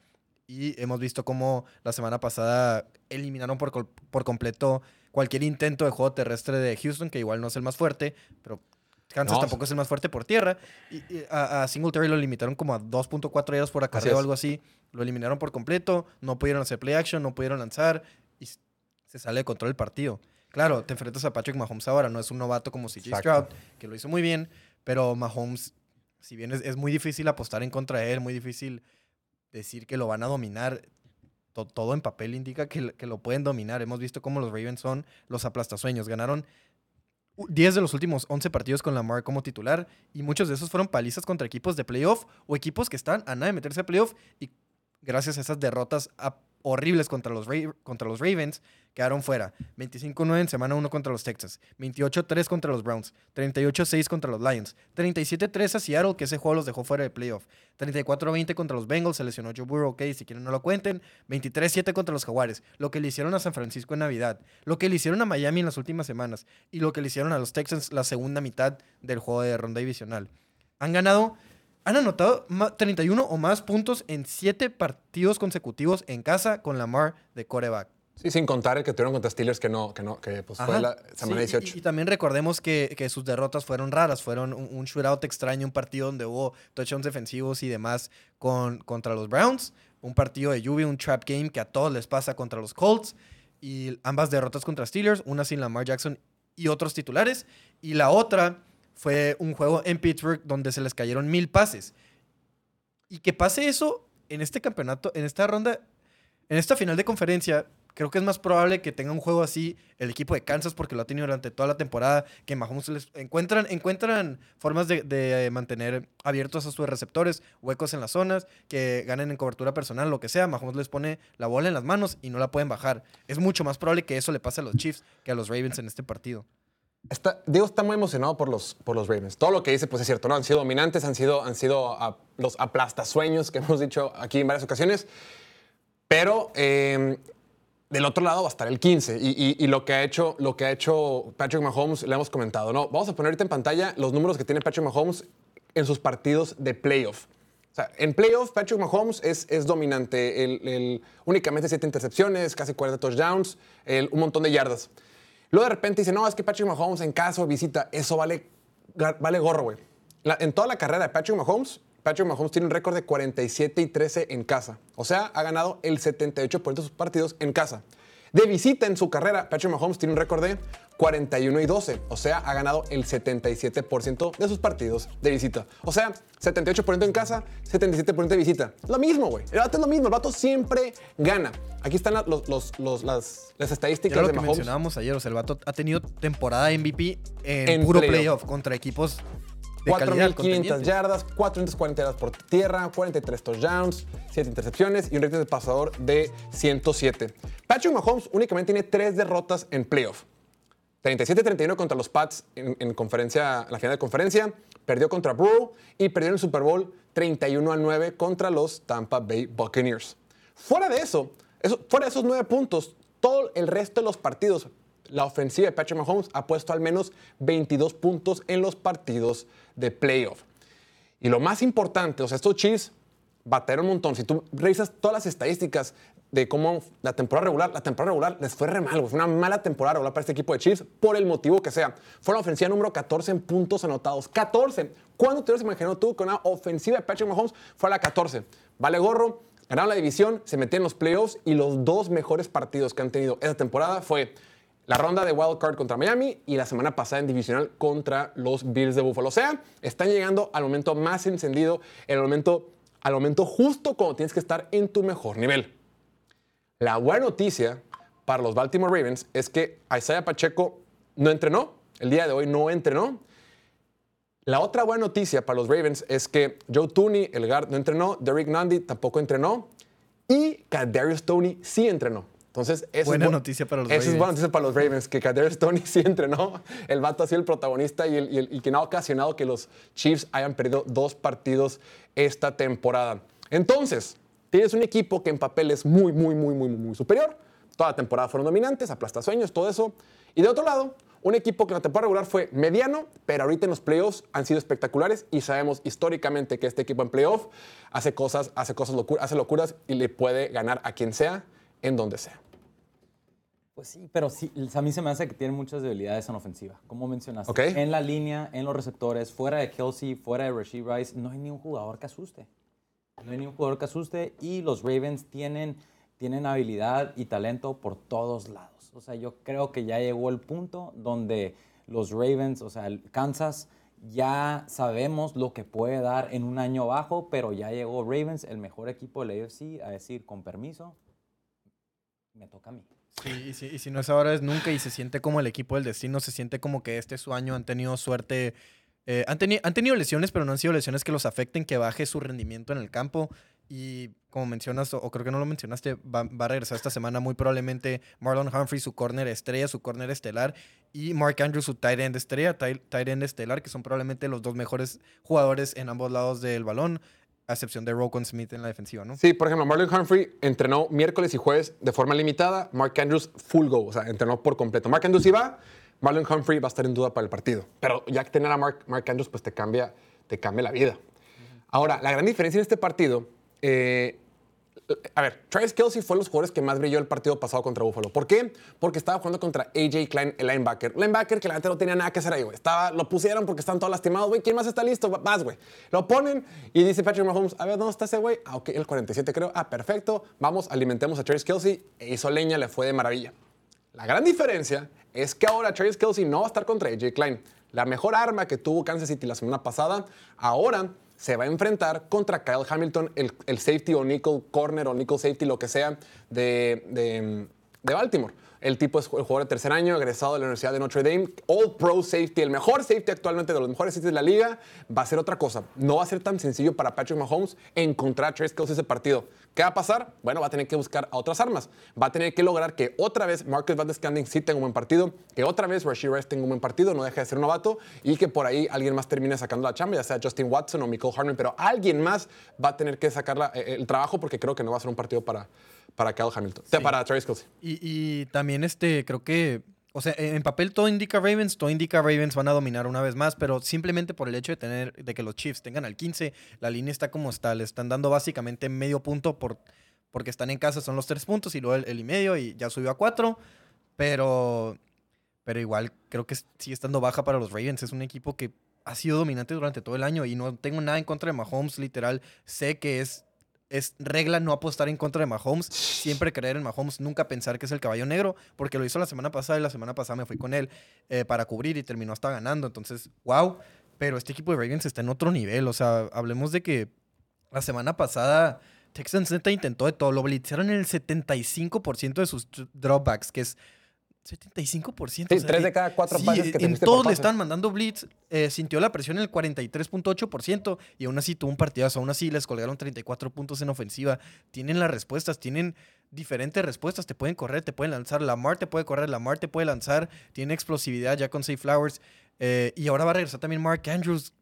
Y hemos visto cómo la semana pasada eliminaron por, por completo cualquier intento de juego terrestre de Houston, que igual no es el más fuerte, pero Kansas No, tampoco es el más fuerte por tierra. Y, y a, a Singletary lo limitaron como a 2.4 yardas por acarreo o algo así. Lo eliminaron por completo, no pudieron hacer play action, no pudieron lanzar y se sale de control el partido. Claro, te enfrentas a Patrick Mahomes ahora, no es un novato como CJ. Stroud, que lo hizo muy bien, pero Mahomes, si bien es, es muy difícil apostar en contra de él, muy difícil decir que lo van a dominar, to- todo en papel indica que, que lo pueden dominar. Hemos visto cómo los Ravens son los aplastasueños. Ganaron u- 10 de los últimos 11 partidos con Lamar como titular y muchos de esos fueron palizas contra equipos de playoff o equipos que están a nada de meterse a playoff y gracias a esas derrotas a- horribles contra los, Ra- contra los Ravens quedaron fuera. 25-9 en semana 1 contra los Texans, 28-3 contra los Browns, 38-6 contra los Lions, 37-3 a Seattle, que ese juego los dejó fuera de playoff, 34-20 contra los Bengals, se lesionó Joe Burrow, ok, si quieren no lo cuenten, 23-7 contra los Jaguares, lo que le hicieron a San Francisco en Navidad, lo que le hicieron a Miami en las últimas semanas y lo que le hicieron a los Texans la segunda mitad del juego de ronda divisional. Han ganado, han anotado ma- 31 o más puntos en 7 partidos consecutivos en casa con Lamar de coreback. Sí, sin contar el que tuvieron contra Steelers, que no, que no, que pues fue la semana Sí, y- 18. Y, y también recordemos que, que sus derrotas fueron raras. Fueron un, un shootout extraño, un partido donde hubo touchdowns defensivos y demás con, contra los Browns. Un partido de lluvia, un trap game que a todos les pasa contra los Colts. Y ambas derrotas contra Steelers, una sin Lamar Jackson y otros titulares. Y la otra fue un juego en Pittsburgh donde se les cayeron mil pases. Y que pase eso en este campeonato, en esta ronda, en esta final de conferencia, creo que es más probable que tenga un juego así el equipo de Kansas porque lo ha tenido durante toda la temporada, que Mahomes les encuentran, encuentran formas de, de mantener abiertos a sus receptores, huecos en las zonas, que ganen en cobertura personal, lo que sea. Mahomes les pone la bola en las manos y no la pueden bajar. Es mucho más probable que eso le pase a los Chiefs que a los Ravens en este partido. Está, Diego está muy emocionado por los, por los Ravens. Todo lo que dice, pues es cierto, ¿no? Han sido dominantes, han sido, han sido ah, los aplastasueños que <laughs> hemos dicho aquí en varias ocasiones. Pero eh, del otro lado va a estar el 15. Y, y- y lo, que ha hecho, lo que ha hecho Patrick Mahomes, le hemos comentado, ¿no? Vamos a poner ahorita en pantalla los números que tiene Patrick Mahomes en sus partidos de playoff. O sea, en playoff, Patrick Mahomes es, es dominante. El, el- únicamente 7 intercepciones, casi 40 touchdowns, el- un montón de yardas. Luego de repente dice, no, es que Patrick Mahomes en caso visita, eso vale, vale gorro, güey. En toda la carrera de Patrick Mahomes, Patrick Mahomes tiene un récord de 47 y 13 en casa. O sea, ha ganado el 78% de sus partidos en casa. De visita en su carrera, Patrick Mahomes tiene un récord de 41 y 12. O sea, ha ganado el 77% de sus partidos de visita. O sea, 78% en casa, 77% de visita. Lo mismo, güey. El vato es lo mismo. El vato siempre gana. Aquí están la- los- los- los- las, las estadísticas Era lo de que Mahomes. mencionábamos ayer. O sea, el vato ha tenido temporada MVP en, En puro playoff. playoff. contra equipos. 4.500 contendientes. yardas, 440 yardas por tierra, 43 touchdowns, 7 intercepciones y un rating de pasador de 107. Patrick Mahomes únicamente tiene 3 derrotas en playoff. 37-31 contra los Pats en, en conferencia, en la final de conferencia. Perdió contra Burrow y perdió en el Super Bowl 31 9 contra los Tampa Bay Buccaneers. Fuera de eso, eso- fuera de esos 9 puntos, todo el resto de los partidos, la ofensiva de Patrick Mahomes ha puesto al menos 22 puntos en los partidos de playoff. Y lo más importante, o sea, estos Chiefs batearon un montón. Si tú revisas todas las estadísticas de cómo la temporada regular, la temporada regular les fue re mal. Fue una mala temporada regular para este equipo de Chiefs, por el motivo que sea. Fue la ofensiva número 14 en puntos anotados. 14. ¿Cuándo te hubieras imaginado tú que una ofensiva de Patrick Mahomes fue a la 14? Vale gorro, ganaron la división, se metían en los playoffs y los dos mejores partidos que han tenido esa temporada fue la ronda de wild card contra Miami y la semana pasada en divisional contra los Bills de Buffalo. O sea, están llegando al momento más encendido, el momento, al momento justo cuando tienes que estar en tu mejor nivel. La buena noticia para los Baltimore Ravens es que Isaiah Pacheco no entrenó, el día de hoy no entrenó. La otra buena noticia para los Ravens es que Joe Tooney, el guard, no entrenó, Derrick Nundy tampoco entrenó y Kadarius Stoney sí entrenó. Entonces, eso Buena es bu- noticia para los eso es Ravens. buena noticia para los Ravens, que Kadarius Stoney sí <laughs> entrenó. El vato ha sido el protagonista y, el, y, el- y quien ha ocasionado que los Chiefs hayan perdido dos partidos esta temporada. Entonces, tienes un equipo que en papel es muy, muy, muy, muy, muy superior. Toda la temporada fueron dominantes, aplastasueños, todo eso. Y de otro lado, un equipo que en la temporada regular fue mediano, pero ahorita en los playoffs han sido espectaculares y sabemos históricamente que este equipo en playoff hace cosas, hace cosas hace locuras y le puede ganar a quien sea, en donde sea. Pues sí, pero sí, a mí se me hace que tiene muchas debilidades en ofensiva, como mencionaste. Ok. En la línea, en los receptores, fuera de Kelsey, fuera de Rasheed Rice, no hay ni un jugador que asuste. No hay ni un jugador que asuste y los Ravens tienen, tienen habilidad y talento por todos lados. O sea, yo creo que ya llegó el punto donde los Ravens, o sea, Kansas, ya sabemos lo que puede dar en un año bajo, pero ya llegó Ravens, el mejor equipo de la AFC, a decir, con permiso, me toca a mí. Sí, y si, y si no es ahora es nunca y se siente como el equipo del destino, se siente como que este es su año, han tenido suerte, eh, han, teni- han tenido lesiones, pero no han sido lesiones que los afecten, que baje su rendimiento en el campo. Y como mencionas, o, creo que no lo mencionaste, va, va a regresar esta semana muy probablemente Marlon Humphrey, su corner estrella, su corner estelar, y Mark Andrews, su tight end estrella, tight end estelar, que son probablemente los dos mejores jugadores en ambos lados del balón, a excepción de Rokon Smith en la defensiva, ¿no? Sí, por ejemplo, Marlon Humphrey entrenó miércoles y jueves de forma limitada. Mark Andrews full go, o sea, entrenó por completo. Mark Andrews iba, Marlon Humphrey va a estar en duda para el partido. Pero ya que tener a Mark, Mark Andrews, pues te cambia, te cambia la vida. Ahora, la gran diferencia en este partido, eh, a ver, Travis Kelsey fue los jugadores que más brilló el partido pasado contra Buffalo. ¿Por qué? Porque estaba jugando contra AJ Klein, el linebacker. Linebacker que la neta no tenía nada que hacer ahí, güey. Estaba, lo pusieron porque están todos lastimados, güey. ¿Quién más está listo? Vas, güey. Lo ponen y dice Patrick Mahomes, a ver, ¿dónde está ese güey? Ah, ok, el 47 creo. Ah, perfecto. Vamos, alimentemos a Travis Kelsey. E hizo leña, le fue de maravilla. La gran diferencia es que ahora Travis Kelsey no va a estar contra AJ Klein. La mejor arma que tuvo Kansas City la semana pasada, ahora se va a enfrentar contra Kyle Hamilton, el, safety o nickel corner o nickel safety, lo que sea, de, de, de Baltimore. El tipo es el jugador de tercer año, egresado de la Universidad de Notre Dame, All Pro Safety, el mejor safety actualmente de los mejores safeties de la liga. Va a ser otra cosa. No va a ser tan sencillo para Patrick Mahomes encontrar a Trace Kelsey ese partido. ¿Qué va a pasar? Bueno, va a tener que buscar a otras armas. Va a tener que lograr que otra vez Marcus Van Scanding sí tenga un buen partido, que otra vez Rashid Rice tenga un buen partido, no deje de ser novato y que por ahí alguien más termine sacando la chamba, ya sea Justin Watson o Michael Harmon, pero alguien más va a tener que sacar la- eh, el trabajo porque creo que no va a ser un partido para, para Kyle Hamilton, para Travis Kelsey. Y, y también este, creo que, o sea, en papel todo indica Ravens, todo indica Ravens van a dominar una vez más, pero simplemente por el hecho de tener, de que los Chiefs tengan al 15, la línea está como está, le están dando básicamente medio punto por, porque están en casa, son los tres puntos y luego el, y medio y ya subió a cuatro, pero, pero igual creo que sigue estando baja para los Ravens, es un equipo que ha sido dominante durante todo el año y no tengo nada en contra de Mahomes, literal. Sé que es, es regla no apostar en contra de Mahomes, siempre creer en Mahomes, nunca pensar que es el caballo negro, porque lo hizo la semana pasada y la semana pasada me fui con él eh, para cubrir y terminó hasta ganando. Entonces, wow. Pero este equipo de Ravens está en otro nivel. O sea, hablemos de que la semana pasada Texans intentó de todo. Lo blitzaron en el 75% de sus dr- dropbacks, que es 75%. Sí, o sea, tres de cada cuatro sí, pases que te en todos le estaban mandando blitz. eh, sintió la presión en el 43.8% y aún así tuvo un partidazo. Aún así les colgaron 34 puntos en ofensiva. Tienen las respuestas, tienen diferentes respuestas. Te pueden correr, te pueden lanzar. Lamar te puede correr, Lamar te puede lanzar. Tiene explosividad ya con Safe Flowers. eh, y ahora va a regresar también Mark Andrews.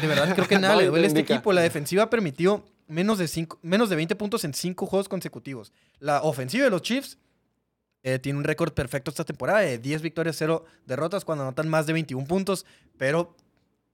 De verdad, creo que <laughs> nada No, le duele a este equipo. La defensiva permitió menos de, cinco, menos de 20 puntos en 5 juegos consecutivos. La ofensiva de los Chiefs eh, tiene un récord perfecto esta temporada de 10 victorias, 0 derrotas cuando anotan más de 21 puntos, pero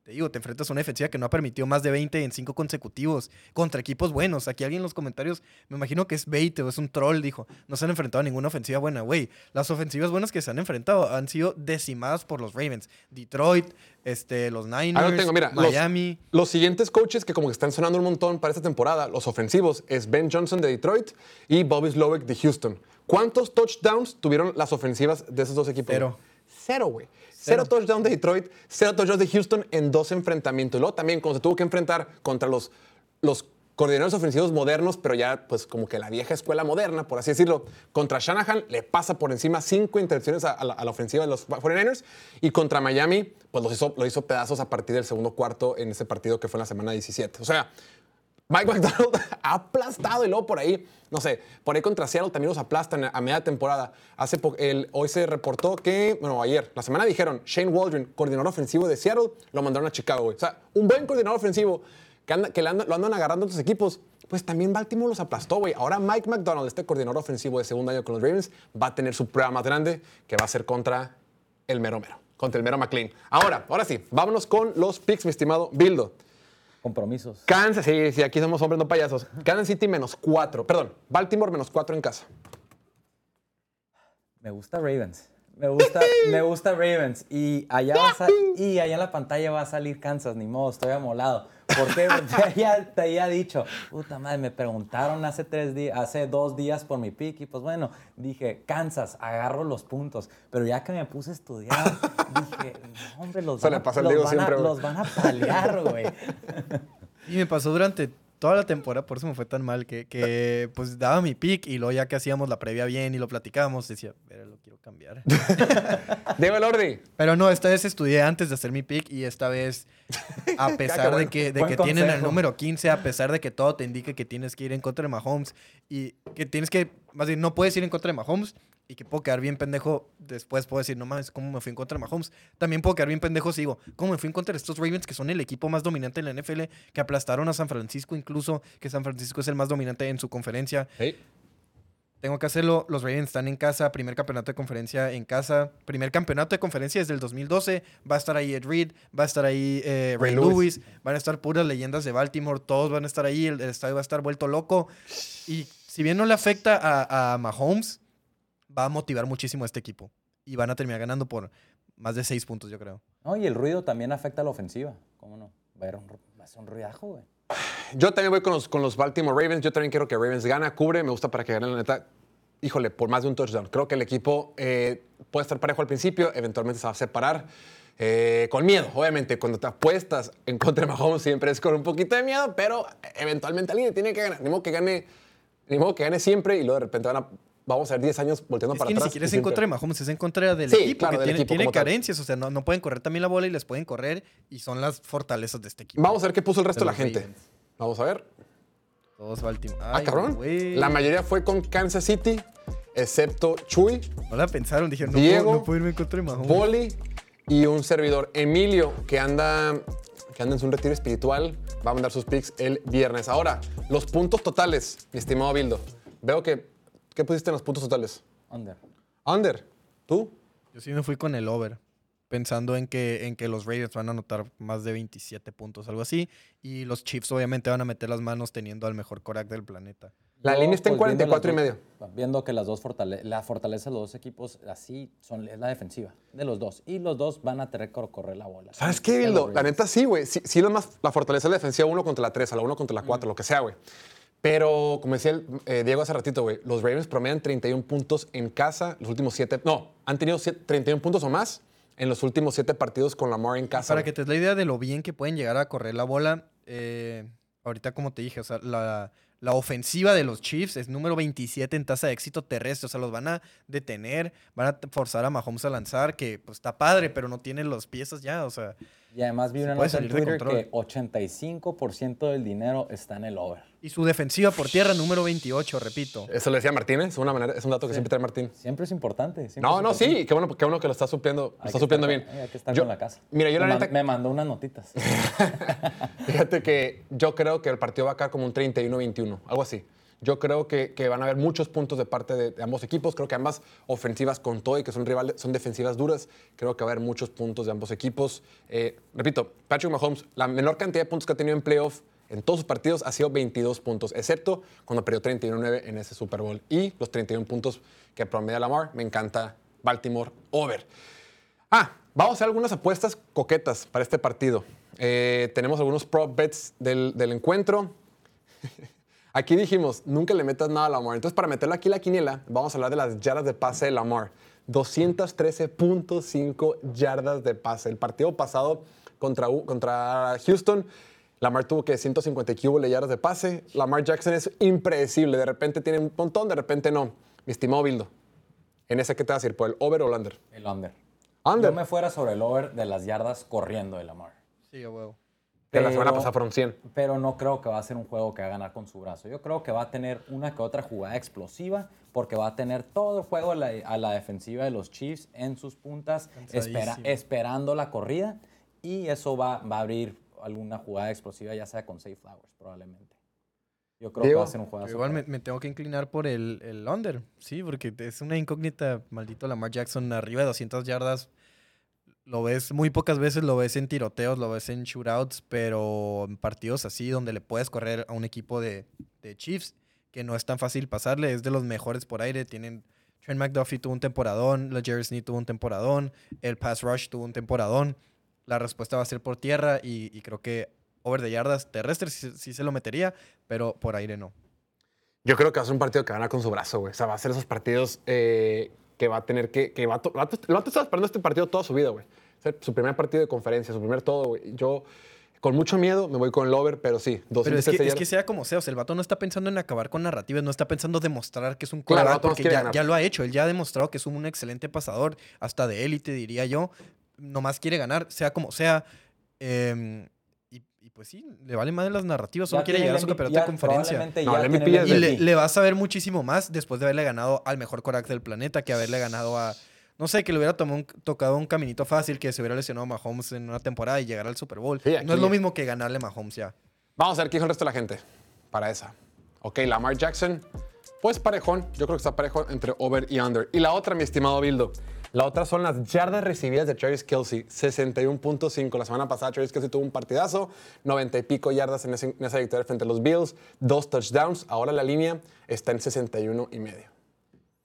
te digo, te enfrentas a una defensiva que no ha permitido más de 20 en 5 consecutivos contra equipos buenos. Aquí alguien en los comentarios, me imagino que es bait o es un troll, dijo, no se han enfrentado a ninguna ofensiva buena, güey. Las ofensivas buenas que se han enfrentado han sido decimadas por los Ravens. Detroit, este, los Niners, tengo, mira, los- Miami. Los siguientes coaches que como que están sonando un montón para esta temporada, los ofensivos, es Ben Johnson de Detroit y Bobby Slowick de Houston. ¿Cuántos touchdowns tuvieron las ofensivas de esos dos equipos? Cero. Cero, güey. Cero touchdowns de Detroit, cero touchdowns de Houston en dos enfrentamientos. Y luego también cuando se tuvo que enfrentar contra los, los coordinadores ofensivos modernos, pero ya pues como que la vieja escuela moderna, por así decirlo, contra Shanahan le pasa por encima cinco intercepciones a, a la, a la ofensiva de los 49ers y contra Miami pues los hizo, lo hizo pedazos a partir del segundo cuarto en ese partido que fue en la semana 17. O sea, Mike McDonald <laughs> ha aplastado y luego por ahí, no sé, por ahí contra Seattle también los aplastan a media temporada. Hace el, hoy se reportó que, bueno, ayer, la semana dijeron, Shane Waldron, coordinador ofensivo de Seattle, lo mandaron a Chicago, güey. O sea, un buen coordinador ofensivo que, anda- que lo andan agarrando otros equipos, pues también Baltimore los aplastó, güey. Ahora Mike McDonald, este coordinador ofensivo de segundo año con los Ravens, va a tener su prueba más grande, que va a ser contra el mero mero, contra el mero McLean. Ahora, ahora sí, vámonos con los picks, mi estimado Bildo. Compromisos. Kansas, sí, sí, aquí somos hombres, no payasos. Kansas City menos 4. Perdón, Baltimore menos 4 en casa. Me gusta Ravens. Me gusta, <laughs> me gusta Ravens. Y allá, va a y allá en la pantalla va a salir Kansas, ni modo, estoy amolado. Porque <laughs> ya te había dicho, puta madre, me preguntaron hace tres días, hace dos días por mi pick y pues bueno, dije, Kansas, agarro los puntos. Pero ya que me puse a estudiar, <laughs> dije, hombre, los van, a, los van a- los van a palear, güey. Y me pasó durante toda la temporada, por eso me fue tan mal, que, que pues daba mi pick y luego ya que hacíamos la previa bien y lo platicábamos, decía, pero lo quiero cambiar. <laughs> Diego Lordi. Pero no, esta vez estudié antes de hacer mi pick y esta vez, a <laughs> pesar de que, de que tienen el número 15, a pesar de que todo te indica que tienes que ir en contra de Mahomes y que tienes que, más bien, no puedes ir en contra de Mahomes y que puedo quedar bien pendejo, después puedo decir, no mames, ¿cómo me fui en contra de Mahomes? También puedo quedar bien pendejo si digo, ¿cómo me fui en contra de estos Ravens que son el equipo más dominante en la NFL, que aplastaron a San Francisco incluso, que San Francisco es el más dominante en su conferencia? Tengo que hacerlo. Los Ravens están en casa. Primer campeonato de conferencia en casa. Primer campeonato de conferencia desde el 2012. Va a estar ahí Ed Reed. Va a estar ahí eh, Ray Ray Lewis. Lewis. Van a estar puras leyendas de Baltimore. Todos van a estar ahí. El, el estadio va a estar vuelto loco. Y si bien no le afecta a, a Mahomes, va a motivar muchísimo a este equipo. Y van a terminar ganando por más de seis puntos, yo creo. No, y el ruido también afecta a la ofensiva. ¿Cómo no? Va a, haber un, va a ser un ruidajo, güey. Yo también voy con los, con los Baltimore Ravens. Yo también quiero que Ravens gana, cubre. Me gusta para que gane la neta. Híjole, por más de un touchdown. Creo que el equipo eh, puede estar parejo al principio, eventualmente se va a separar. eh, con miedo, obviamente, cuando te apuestas en contra de Mahomes siempre es con un poquito de miedo, pero eventualmente alguien tiene que ganar. Ni modo que gane, ni modo que gane siempre y luego de repente van a, vamos a ver 10 años volteando Es para que ni atrás. siquiera y es en contra de Mahomes, es en contra del Sí, equipo, claro, que del tiene, equipo tiene como tal. carencias. O sea, no, no pueden correr también la bola y les pueden correr. Y son las fortalezas de este equipo. Vamos a ver qué puso el resto de, De la gente. Ravens. Vamos a ver. Todos Baltimore. Ah, Ay, cabrón. La mayoría fue con Kansas City, excepto Chuy, No la pensaron, dijeron, no, Diego, puedo, no puedo irme en contra de Mahomes. Boli y un servidor, Emilio, que anda, que anda en su retiro espiritual. Va a mandar sus picks el viernes. Ahora, los puntos totales, mi estimado Bildo. Veo que. ¿Qué pusiste en los puntos totales? Under. Under. ¿Tú? Yo sí me fui con el over, pensando en que, en que los Raiders van a anotar más de 27 puntos, algo así. Y los Chiefs obviamente van a meter las manos teniendo al mejor Korak del planeta. La Yo, línea está en pues, viendo 44 y las medio. Viendo que las dos fortale la fortaleza de los dos equipos así son es la defensiva de los dos y los dos van a tener que correr la bola. ¿Sabes qué, de Bildo? La neta sí, güey. Sí, sí lo más, la fortaleza es la defensiva uno contra la 3, a la 1 contra la 4, lo que sea, güey. Pero, como decía el, eh, Diego hace ratito, güey, los Ravens promedian 31 puntos en casa los últimos 7. No, han tenido siete- 31 puntos o más en los últimos 7 partidos con Lamar en casa. Para que te des la idea de lo bien que pueden llegar a correr la bola, eh, ahorita como te dije, o sea, la, la ofensiva de los Chiefs es número 27 en tasa de éxito terrestre, o sea, los van a detener, van a forzar a Mahomes a lanzar, que pues está padre, pero no tiene los piezas ya, o sea, Y además vi una nota en Twitter que 85% del dinero está en el over. Y su defensiva por tierra número 28, repito. Eso le decía Martínez, una manera, es un dato que siempre trae Martín. Siempre es importante. siempre No, es no, sí, qué bueno, qué bueno que lo está supliendo, lo está supliendo estar bien. Hay que estar Yo- con la casa. Mira, yo la me, man- neta, me mandó unas notitas. <laughs> Fíjate que yo creo que el partido va a quedar como un 31-21, algo así. Yo creo que, que van a haber muchos puntos de parte de, de ambos equipos. Creo que ambas ofensivas con todo y que son rivales, son defensivas duras. Creo que va a haber muchos puntos de ambos equipos. Eh, repito, Patrick Mahomes, la menor cantidad de puntos que ha tenido en playoff en todos sus partidos ha sido 22 puntos, excepto cuando perdió 31-9 en ese Super Bowl. Y los 31 puntos que promedia Lamar, me encanta Baltimore over. Ah, vamos a hacer algunas apuestas coquetas para este partido. Eh, tenemos algunos prop bets del, encuentro. <laughs> Aquí dijimos, nunca le metas nada a Lamar. Entonces, para meterlo aquí la quiniela, vamos a hablar de las yardas de pase de Lamar. 213.5 yardas de pase. El partido pasado contra, contra Houston, Lamar tuvo que 150 cubo yardas de pase. Lamar Jackson es impredecible. De repente tiene un montón, de repente no. Mi estimado Bildo, en ese, ¿qué te vas a ir? ¿Por el over o el under? El under. Under. Yo me fuera sobre el over de las yardas corriendo de Lamar. Sí, a huevo. Que la semana pasada fueron 100. Pero no creo que va a ser un juego que va a ganar con su brazo. Yo creo que va a tener una que otra jugada explosiva porque va a tener todo el juego a la, a la defensiva de los Chiefs en sus puntas, espera- esperando la corrida y eso va, va a abrir alguna jugada explosiva, ya sea con Safe Flowers probablemente. Yo creo que va a ser un juego igual me, me tengo que inclinar por el, el under, sí, porque es una incógnita, maldito Lamar Jackson, arriba de 200 yardas. Lo ves muy pocas veces, lo ves en tiroteos, lo ves en shootouts, pero en partidos así donde le puedes correr a un equipo de, de Chiefs, que no es tan fácil pasarle, es de los mejores por aire. Tienen Trent McDuffie tuvo un temporadón, la Jerry Sneed tuvo un temporadón, el Pass Rush tuvo un temporadón. La respuesta va a ser por tierra y, y creo que over de yardas terrestres sí, sí se lo metería, pero por aire no. Yo creo que va a ser un partido que gana con su brazo, güey. O sea, va a ser esos partidos eh, que va a tener que. que va el vato- estaba esperando este partido toda su vida, güey. O sea, su primer partido de conferencia, su primer todo, güey. Yo, con mucho miedo, me voy con el over, pero sí, Pero es 213 que, es yardas. que sea como sea, o sea, el vato no está pensando en acabar con narrativas, no está pensando demostrar que es un Claro, porque ya, ya lo ha hecho, él ya ha demostrado que es un excelente pasador, hasta de élite, diría yo. Nomás quiere ganar, sea como sea. em, y, y pues sí, le vale más de las narrativas, solo Ya quiere llegar a su campeonato ya de conferencia. No, el MVP Y de- le, le vas a ver muchísimo más después de haberle ganado al mejor coraje del planeta que haberle ganado a. No sé, que le hubiera tomado un- tocado un caminito fácil, que se hubiera lesionado a Mahomes en una temporada y llegar al Super Bowl. Sí, no es lo mismo que ganarle a Mahomes ya. Vamos a ver qué dijo el resto de la gente para esa. Ok, Lamar Jackson, pues parejón. Yo creo que está parejo entre over y under. Y la otra, mi estimado Bildo. La otra son las yardas recibidas de Travis Kelsey, 61.5. La semana pasada Travis Kelsey tuvo un partidazo, 90 y pico yardas en, ese- en esa victoria frente a los Bills, dos touchdowns. Ahora la línea está en 61 y medio.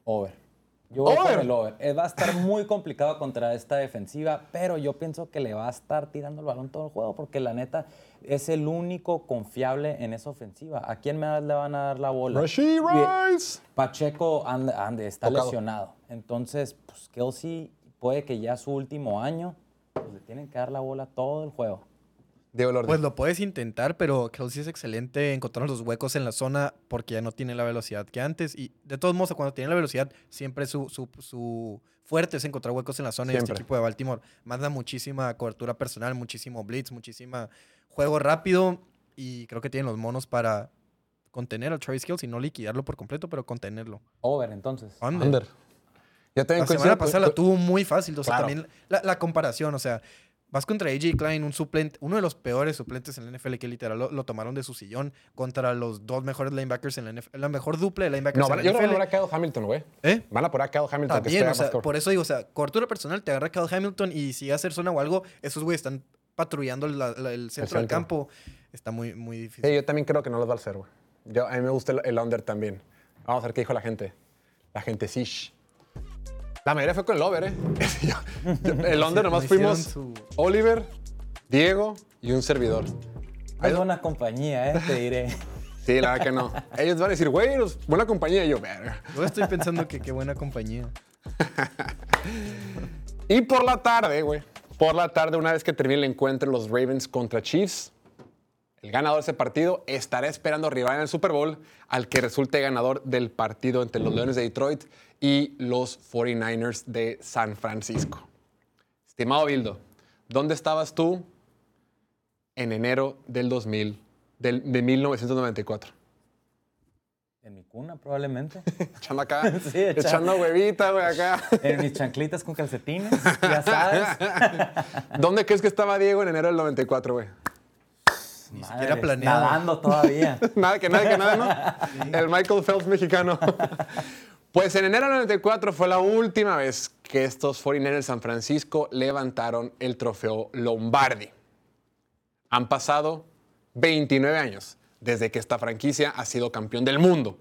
Over. Yo voy Over. con el over. Eh, va a estar muy complicado contra esta defensiva, pero yo pienso que le va a estar tirando el balón todo el juego porque la neta es el único confiable en esa ofensiva. ¿A quién más le van a dar la bola? Rashee Y- Rice. Pacheco está Tocado. lesionado. Entonces, pues Kelsey puede que ya su último año pues, le tienen que dar la bola todo el juego. Diego Lordi. Pues lo puedes intentar, pero Kelsey es excelente encontrando los huecos en la zona porque ya no tiene la velocidad que antes. Y de todos modos, cuando tiene la velocidad, siempre su, su, su fuerte es encontrar huecos en la zona. Y Siempre. este equipo de Baltimore manda muchísima cobertura personal, muchísimo blitz, muchísima juego rápido. Y creo que tienen los monos para contener a Travis Kelsey, no liquidarlo por completo, pero contenerlo. Over, entonces. Under. under. Yo también La coincido semana pasada la tuvo muy fácil. O sea, Claro. también la, la comparación, o sea, vas contra AJ Klein, un suplente, uno de los peores suplentes en la NFL que literal lo, lo tomaron de su sillón contra los dos mejores linebackers en la NFL, la mejor dupla de linebackers No, en van- la yo creo que NFL. van a Hamilton, güey. ¿Eh? Van a poner a Kyle Hamilton. También, o sea, por eso digo, o sea, cobertura personal, te agarra Kyle Hamilton y si hacer zona o algo, esos güeyes están patrullando la- la- el centro del centro. campo. Está muy, muy difícil. Sí, yo también creo que no los va a hacer, güey. Yo, a mí me gusta el, el under también. Vamos a ver qué dijo la gente. La gente sí. La mayoría fue con el over, ¿eh? <laughs> Yo- yo- el under nomás no fuimos su- Oliver, Diego y un servidor. Es buena compañía, ¿eh? Te diré. <laughs> Sí, la verdad que no. Ellos van a decir, güey, buena compañía. Y yo, verga. Yo estoy pensando que qué buena compañía. <laughs> Y por la tarde, güey, por la tarde, una vez que termine el encuentro los Ravens contra Chiefs, el ganador de ese partido estará esperando rival en el Super Bowl al que resulte ganador del partido entre los Leones de Detroit y los 49ers de San Francisco. Estimado Bildo, ¿dónde estabas tú en enero del 2000, del- de 1994? En mi cuna, probablemente. <laughs> Echando acá, <laughs> Sí, echando- echando huevita, güey, acá. <laughs> En mis chanclitas con calcetines, ya sabes. ¿Dónde crees que estaba Diego en enero del 94, güey? Ni siquiera planeado. Nadando todavía. Nada que nada que nada, ¿no? El Michael Phelps mexicano. Pues en enero del 94 fue la última vez que estos 49ers de San Francisco levantaron el trofeo Lombardi. Han pasado 29 años desde que esta franquicia ha sido campeón del mundo,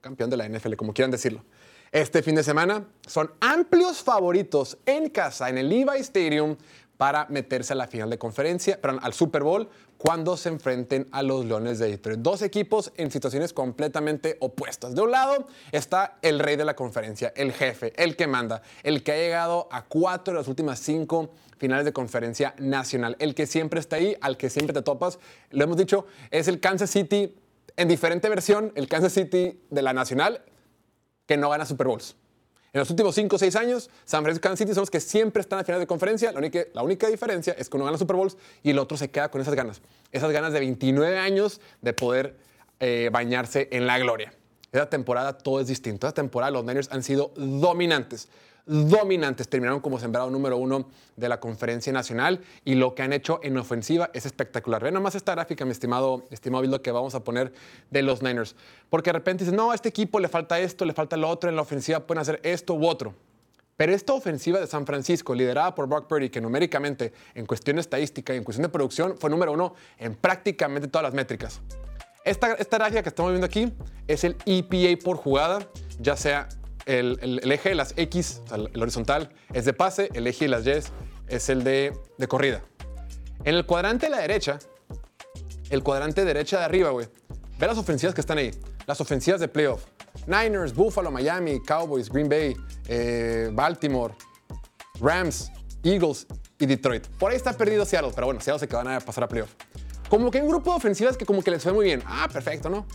campeón de la NFL, como quieran decirlo. Este fin de semana son amplios favoritos en casa, en el Levi Stadium, para meterse a la final de conferencia, perdón, al Super Bowl, cuando se enfrenten a los Leones de Detroit. Dos equipos en situaciones completamente opuestas. De un lado está el rey de la conferencia, el jefe, el que manda, el que ha llegado a cuatro de las últimas cinco finales de conferencia nacional, el que siempre está ahí, al que siempre te topas. Lo hemos dicho, es el Kansas City en diferente versión, el Kansas City de la nacional, que no gana Super Bowls. En los últimos 5 o 6 años, San Francisco y City son los que siempre están a finales de conferencia. La única, la única diferencia es que uno gana Super Bowls y el otro se queda con esas ganas. Esas ganas de 29 años de poder eh, bañarse en la gloria. Esta temporada todo es distinto. Esta temporada los Niners han sido dominantes. Dominantes. Terminaron como sembrado número uno de la conferencia nacional y lo que han hecho en ofensiva es espectacular. Ve nomás esta gráfica, mi estimado, estimado Bildo, que vamos a poner de los Niners. Porque de repente dicen, no, a este equipo le falta esto, le falta lo otro, en la ofensiva pueden hacer esto u otro. Pero esta ofensiva de San Francisco, liderada por Brock Purdy, que numéricamente, en cuestión estadística y en cuestión de producción, fue número uno en prácticamente todas las métricas. Esta, esta gráfica que estamos viendo aquí es el EPA por jugada, ya sea el, eje de las X, el horizontal, es de pase, el eje de las Y es el de, de corrida. En el cuadrante de la derecha, el cuadrante derecha de arriba, güey, ve las ofensivas que están ahí. Las ofensivas de playoff. Niners, Buffalo, Miami, Cowboys, Green Bay, eh, Baltimore, Rams, Eagles y Detroit. Por ahí está perdido Seattle, pero bueno, Seattle se que van a pasar a playoff. Como que hay un grupo de ofensivas que como que les fue muy bien. Ah, perfecto, ¿no?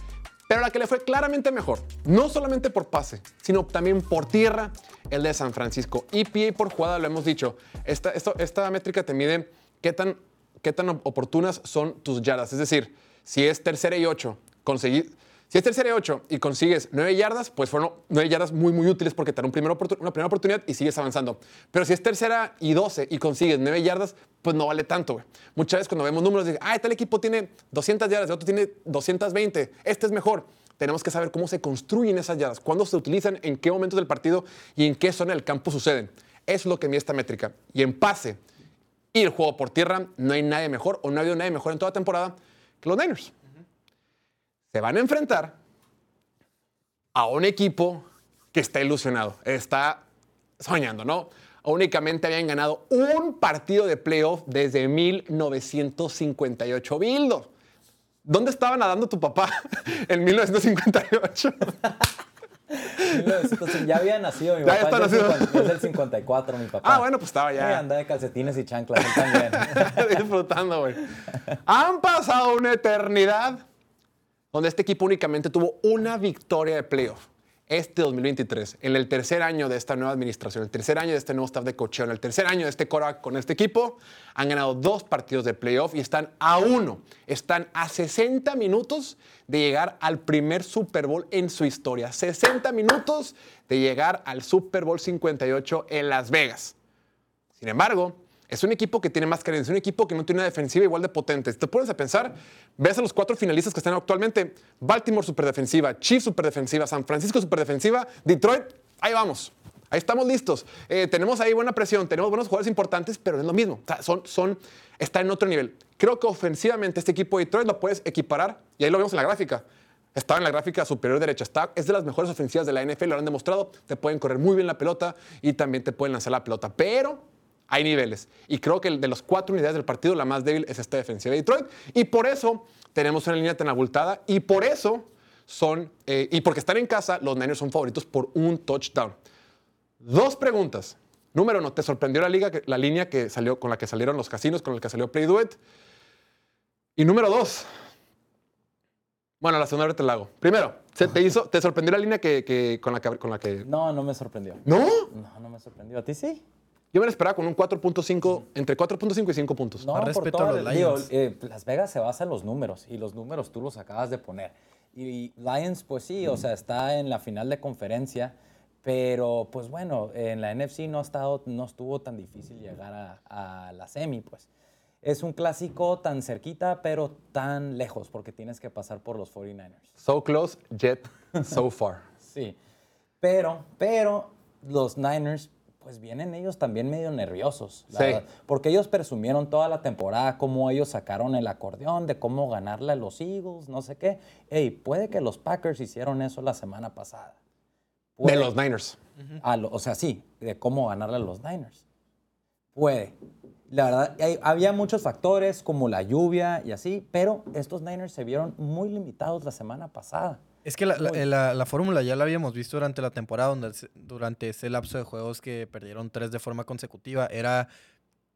Pero la que le fue claramente mejor, no solamente por pase, sino también por tierra, el de San Francisco. EPA por jugada, lo hemos dicho. Esta, esto- esta métrica te mide qué tan, qué tan op- oportunas son tus yardas. Es decir, si es tercera y ocho, conseguir... Si es tercera y ocho y consigues nueve yardas, pues fueron nueve yardas muy, muy útiles porque te dan un primer oportu- una primera oportunidad y sigues avanzando. Pero si es tercera y doce y consigues nueve yardas, pues no vale tanto, güey. Muchas veces cuando vemos números, dicen, ah, tal equipo tiene 200 yardas, el otro tiene 220, este es mejor. Tenemos que saber cómo se construyen esas yardas, cuándo se utilizan, en qué momentos del partido y en qué zona del campo suceden. Eso es lo que mide esta métrica. Y en pase y el juego por tierra, no hay nadie mejor o no ha habido nadie mejor en toda temporada que los Niners se van a enfrentar a un equipo que está ilusionado, está soñando, ¿no? Únicamente habían ganado un partido de playoff desde 1958. Bildo, ¿dónde estaba nadando tu papá <laughs> en 1958? Entonces, ya había nacido mi Ya papá. está es, del nacido. 50 es del 54, mi papá. Ah, bueno, pues estaba ya. Sí, anda de calcetines y chanclas, él también. <laughs> Disfrutando, güey. Han pasado una eternidad donde este equipo únicamente tuvo una victoria de playoff. Este 2023, en el tercer año de esta nueva administración, el tercer año de este nuevo staff de cocheo, en el tercer año de este Cora con este equipo, han ganado dos partidos de playoff y están a uno, están a 60 minutos de llegar al primer Super Bowl en su historia. 60 minutos de llegar al Super Bowl 58 en Las Vegas. Sin embargo, es un equipo que tiene más carencia, un equipo que no tiene una defensiva igual de potente. Si te pones a pensar, ves a los cuatro finalistas que están actualmente: Baltimore superdefensiva, Chiefs superdefensiva, San Francisco superdefensiva, Detroit, ahí vamos. Ahí estamos listos. Eh, tenemos ahí buena presión, tenemos buenos jugadores importantes, pero es lo mismo. Son, son, está en otro nivel. Creo que ofensivamente este equipo de Detroit lo puedes equiparar, y ahí lo vemos en la gráfica, Estaba en la gráfica superior derecha. Está, es de las mejores ofensivas de la NFL, lo han demostrado. Te pueden correr muy bien la pelota y también te pueden lanzar la pelota. Pero hay niveles. Y creo que de las cuatro unidades del partido, la más débil es esta defensiva de Detroit. Y por eso tenemos una línea tan abultada. Y por eso son, eh, y porque están en casa, los Niners son favoritos por un touchdown. Dos preguntas. Número uno, ¿te sorprendió la, liga, la línea que salió, con la que salieron los casinos, con la que salió Play Duet? Y número dos, bueno, la segunda vez te la hago. Primero, ¿se te, hizo, ¿te sorprendió la línea que, que- con, la que, con la que... No, no me sorprendió. ¿No? No, no me sorprendió. ¿A ti sí? Yo me la esperaba con un 4.5, entre 4.5 y 5 puntos. No, Más por respeto todo a los digo, Lions. eh, Las Vegas se basa en los números y los números tú los acabas de poner. Y Lions, pues sí, o sea, está en la final de conferencia, pero pues bueno, en la NFC no, ha estado, no estuvo tan difícil llegar a, a la semi, pues. Es un clásico tan cerquita, pero tan lejos, porque tienes que pasar por los 49ers. So close, yet so far. <laughs> Sí. Pero, pero los Niners, pues vienen ellos también medio nerviosos, la Sí. verdad, porque ellos presumieron toda la temporada cómo ellos sacaron el acordeón, de cómo ganarle a los Eagles, no sé qué. Ey, puede que los Packers hicieron eso la semana pasada. De los Niners. A lo- o sea, sí, de cómo ganarle a los Niners. Puede. La verdad, hay- había muchos factores como la lluvia y así, pero estos Niners se vieron muy limitados la semana pasada. Es que la, la- la- la fórmula ya la habíamos visto durante la temporada, donde se- durante ese lapso de juegos que perdieron tres de forma consecutiva, era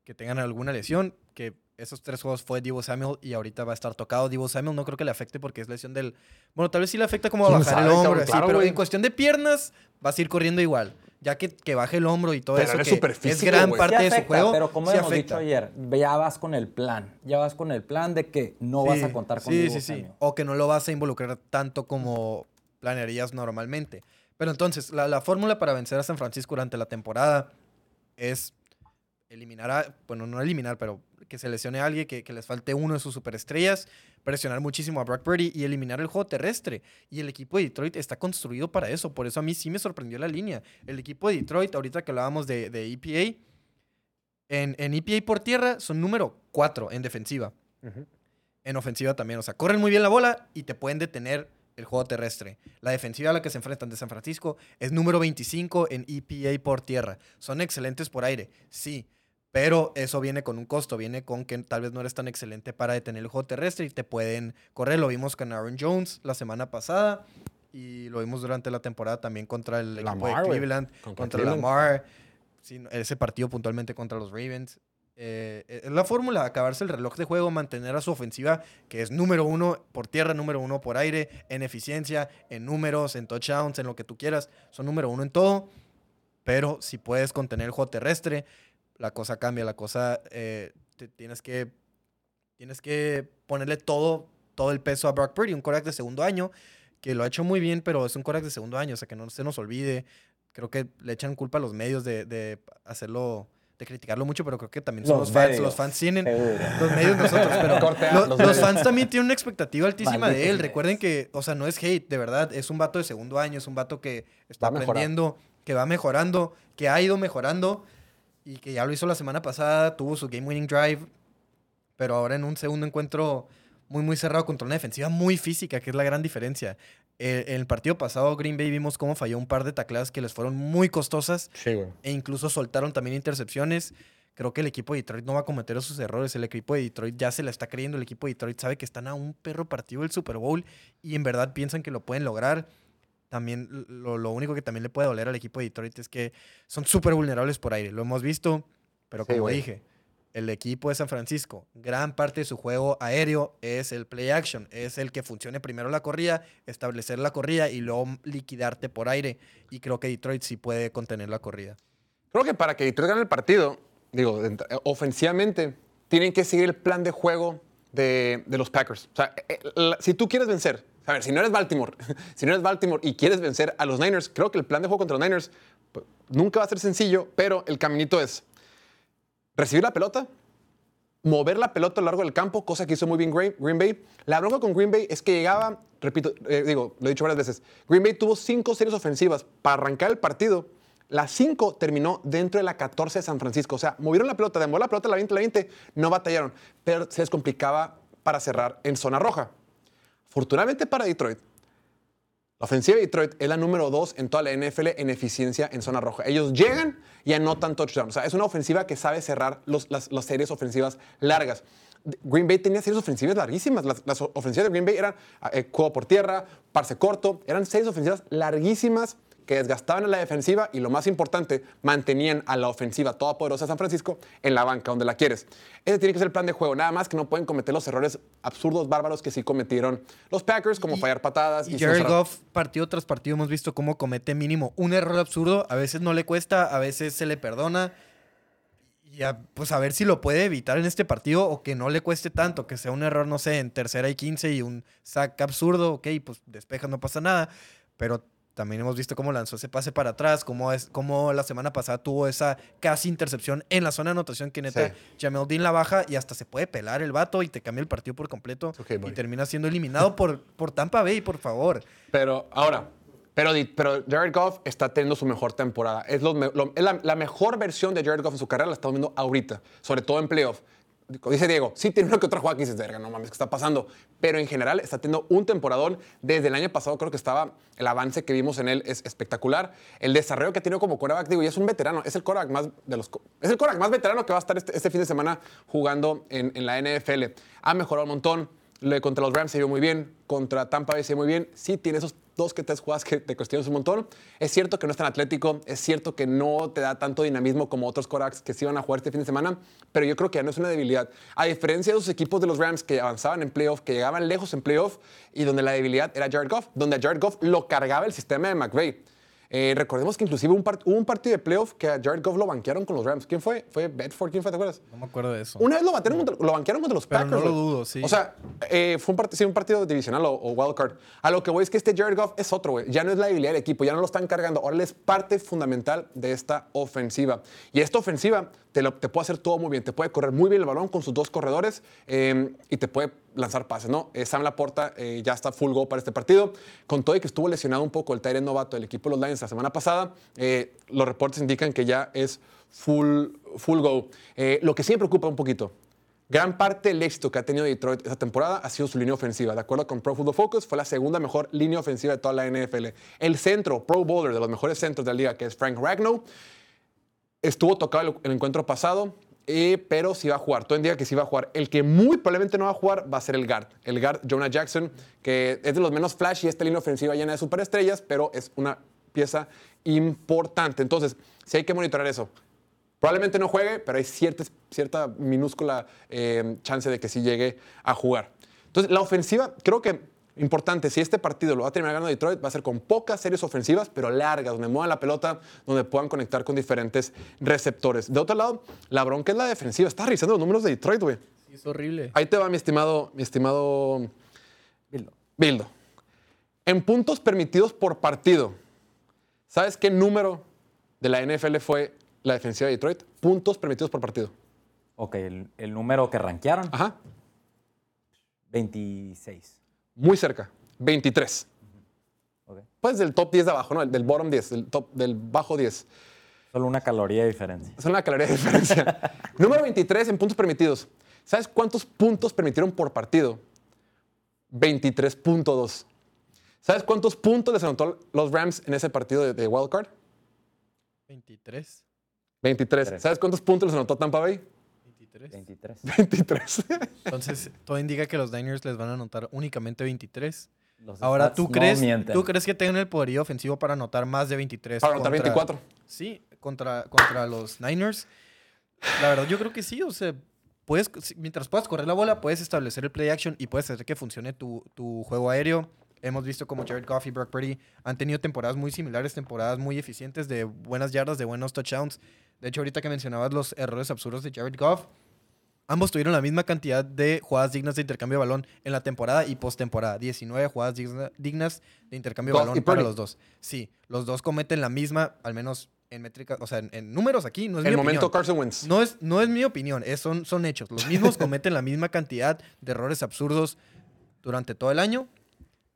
que tengan alguna lesión, que esos tres juegos fue Divo Samuel y ahorita va a estar tocado. Divo Samuel no creo que le afecte porque es lesión del... Bueno, tal vez sí le afecta como a ¿Quién bajar el hombro, cabrón? así, Claro, pero güey. en cuestión de piernas vas a ir corriendo igual. Ya que, que baje el hombro y todo Pero eso, que es gran parte Sí de su juego, Pero como sí hemos afecta. dicho ayer, ya vas con el plan. Ya vas con el plan de que no vas a contar con Sí, sí, sí. O que no lo vas a involucrar tanto como planearías normalmente. Pero entonces, la, la fórmula para vencer a San Francisco durante la temporada es eliminar a, bueno, no eliminar, pero que se lesione a alguien, que, que les falte uno de sus superestrellas, presionar muchísimo a Brock Purdy y eliminar el juego terrestre. Y el equipo de Detroit está construido para eso. Por eso a mí sí me sorprendió la línea. El equipo de Detroit, ahorita que hablábamos de, de EPA, en, en EPA por tierra son número 4 en defensiva en ofensiva también. O sea, corren muy bien la bola y te pueden detener el juego terrestre. La defensiva a la que se enfrentan de San Francisco es número 25 en EPA por tierra. Son excelentes por aire, sí. Pero eso viene con un costo, viene con que tal vez no eres tan excelente para detener el juego terrestre y te pueden correr. Lo vimos con Aaron Jones la semana pasada y lo vimos durante la temporada también contra el equipo Lamar, de güey. Cleveland, Contra contra, Cleveland. Lamar. Sí, ese partido puntualmente contra los Ravens. Eh, es la fórmula, acabarse el reloj de juego, mantener a su ofensiva, que es número uno por tierra, número uno por aire, en eficiencia, en números, en touchdowns, en lo que tú quieras. Son número uno en todo. Pero si puedes contener el juego terrestre, la cosa cambia, la cosa eh, te- tienes que tienes que ponerle todo todo el peso a Brock Purdy, un coreback de segundo año que lo ha hecho muy bien, pero es un coreback de segundo año, o sea que no se nos olvide. Creo que le echan culpa a los medios de, de hacerlo, de criticarlo mucho, pero creo que también son los, Los fans. medios, Los fans tienen, seguro. los medios nosotros, pero <laughs> Cortea, lo- los fans también tienen una expectativa altísima de él. Recuerden que, o sea, no es hate, de verdad, es un vato de segundo año, es un vato que está aprendiendo, que va mejorando, que ha ido mejorando y que ya lo hizo la semana pasada, tuvo su game winning drive, pero ahora en un segundo encuentro muy, muy cerrado contra una defensiva muy física, que es la gran diferencia. Eh, en el partido pasado, Green Bay vimos cómo falló un par de tacleadas que les fueron muy costosas Sí, güey. e incluso soltaron también intercepciones. Creo que el equipo de Detroit no va a cometer esos errores. El equipo de Detroit ya se la está creyendo. El equipo de Detroit sabe que están a un perro partido del Super Bowl y en verdad piensan que lo pueden lograr. También lo, lo único que también le puede doler al equipo de Detroit es que son súper vulnerables por aire. Lo hemos visto, pero como dije, el equipo de San Francisco, gran parte de su juego aéreo es el play action, es el que funcione primero la corrida, establecer la corrida y luego liquidarte por aire. Y creo que Detroit sí puede contener la corrida. Creo que para que Detroit gane el partido, digo, ofensivamente, tienen que seguir el plan de juego de, de los Packers. O sea, eh, la- si tú quieres vencer, a ver, si no eres Baltimore, <laughs> si no eres Baltimore y quieres vencer a los Niners, creo que el plan de juego contra los Niners pues, nunca va a ser sencillo, pero el caminito es recibir la pelota, mover la pelota a lo largo del campo, cosa que hizo muy bien Green, Bay. La bronca con Green Bay es que llegaba, repito, eh, digo, lo he dicho varias veces, Green Bay tuvo cinco series ofensivas para arrancar el partido. Las cinco terminó dentro de la 14 de San Francisco. O sea, movieron la pelota, de mover la pelota la 20, la 20, no batallaron, pero se les complicaba para cerrar en zona roja. Afortunadamente para Detroit, La ofensiva de Detroit es la número dos en toda la NFL en eficiencia en zona roja. Ellos llegan y anotan touchdown. O sea, es una ofensiva que sabe cerrar las, series ofensivas largas. Green Bay tenía series ofensivas larguísimas. Las, ofensivas de Green Bay eran eh, juego por tierra, parse corto. Eran series ofensivas larguísimas que desgastaban a la defensiva y lo más importante, mantenían a la ofensiva toda poderosa de San Francisco en la banca, donde la quieres. Ese tiene que ser el plan de juego, nada más que no pueden cometer los errores absurdos, bárbaros que sí cometieron los Packers, como fallar patadas. Y no Jared Goff, partido tras partido, hemos visto cómo comete mínimo un error absurdo. A veces no le cuesta, a veces se le perdona. Y a, pues a ver si lo puede evitar en este partido o que no le cueste tanto, que sea un error, no sé, en tercera y 15 y un sack absurdo. Ok, pues despeja, no pasa nada. Pero también hemos visto cómo lanzó ese pase para atrás, cómo, es, cómo la semana pasada tuvo esa casi intercepción en la zona de anotación que neta Sí. Jamel Dean la baja y hasta se puede pelar el vato y te cambia el partido por completo y termina siendo eliminado por, por Tampa Bay, por favor. Pero ahora, pero, pero Jared Goff está teniendo su mejor temporada. Es, lo- es la, la mejor versión de Jared Goff en su carrera, la estamos viendo ahorita, sobre todo en playoff. Dice Diego, sí tiene una que otra jugada que dices, verga, no mames, ¿qué está pasando? Pero en general está teniendo un temporadón. Desde el año pasado creo que estaba, el avance que vimos en él es espectacular. El desarrollo que ha tenido como quarterback, digo, y es un veterano, es el quarterback más, de los, es el quarterback más veterano que va a estar este, este fin de semana jugando en, en la NFL. Ha mejorado un montón. Contra los Rams se vio muy bien, contra Tampa Bay se vio muy bien. Sí, tiene esos dos que tres jugadas que te cuestionan un montón. Es cierto que no es tan atlético, es cierto que no te da tanto dinamismo como otros quarterbacks que sí van a jugar este fin de semana, pero yo creo que ya no es una debilidad. A diferencia de esos equipos de los Rams que avanzaban en playoff, que llegaban lejos en playoff y donde la debilidad era Jared Goff, donde a Jared Goff lo cargaba el sistema de McVay. Eh, recordemos que inclusive un hubo un partido de playoff que a Jared Goff lo banquearon con los Rams. ¿Quién fue? ¿Fue Bedford? ¿Quién fue? ¿Te acuerdas? No me acuerdo de eso. Una vez lo, batearon contra- lo banquearon contra los Pero Packers. no lo dudo, sí. O sea, eh, fue un, part- sí, un partido divisional o, o wild card. A lo que voy es que este Jared Goff es otro, güey. Ya no es la debilidad del equipo, ya no lo están cargando. Ahora él es parte fundamental de esta ofensiva. Y esta ofensiva te, lo- te puede hacer todo muy bien. Te puede correr muy bien el balón con sus dos corredores eh, y te puede lanzar pases, ¿no? Eh, Sam Laporta eh, ya está full go para este partido. Con todo y que estuvo lesionado un poco el Tyrant novato del equipo de los Lions la semana pasada, eh, los reportes indican que ya es full, full go. Eh, lo que sí me preocupa un poquito, Gran parte del éxito que ha tenido Detroit esta temporada ha sido su línea ofensiva. De acuerdo con Pro Football Focus, fue la segunda mejor línea ofensiva de toda la NFL. El centro, Pro Bowler, de los mejores centros de la liga, que es Frank Ragnow, estuvo tocado el, encuentro pasado, eh, pero sí va a jugar. Todo indica que sí va a jugar. El que muy probablemente no va a jugar va a ser el guard. El guard Jonah Jackson, que es de los menos flashy, esta línea ofensiva llena de superestrellas, pero es una pieza importante. Entonces, sí hay que monitorar eso. Probablemente no juegue, pero hay cierta, cierta minúscula eh, chance de que sí llegue a jugar. Entonces, la ofensiva, creo que importante, si este partido lo va a terminar ganando Detroit, va a ser con pocas series ofensivas, pero largas, donde muevan la pelota, donde puedan conectar con diferentes receptores. De otro lado, la bronca es la defensiva. Estás revisando los números de Detroit, güey. Sí, es horrible. Ahí te va, mi estimado, mi estimado Bildo. Bildo. En puntos permitidos por partido, ¿sabes qué número de la NFL fue la defensiva de Detroit? Puntos permitidos por partido. Ok, el, el número que rankearon, Ajá. 26. Muy cerca. 23. Ok. Pues del top 10 de abajo, ¿no? El del bottom 10, del, top, del bajo 10. Solo una caloría de diferencia. Es una caloría de diferencia. <laughs> Número 23 en puntos permitidos. ¿Sabes cuántos puntos permitieron por partido? 23.2. ¿Sabes cuántos puntos les anotó los Rams en ese partido de, de Wild Card? 23. 23. Tres. ¿Sabes cuántos puntos les anotó Tampa Bay? 23. 23. 23. Entonces, todo indica que los Niners les van a anotar únicamente 23. Los Ahora, ¿tú no crees, mienten. ¿tú crees que tengan el poderío ofensivo para anotar más de 23? Para anotar contra- 24. Sí, contra, contra los Niners. La verdad, yo creo que sí. O sea, puedes, mientras puedas correr la bola, puedes establecer el play action y puedes hacer que funcione tu, tu juego aéreo. Hemos visto como Jared Goff y Brock Purdy han tenido temporadas muy similares, temporadas muy eficientes de buenas yardas, de buenos touchdowns. De hecho, ahorita que mencionabas los errores absurdos de Jared Goff, ambos tuvieron la misma cantidad de jugadas dignas de intercambio de balón en la temporada y postemporada. 19 jugadas digna- dignas de intercambio de balón para los dos. Sí, los dos cometen la misma, al menos en métricas, o sea, en, en números aquí, no es El mi momento opinión. Carson Wentz. No es, no es mi opinión, es- son, son hechos. Los mismos <laughs> cometen la misma cantidad de errores absurdos durante todo el año.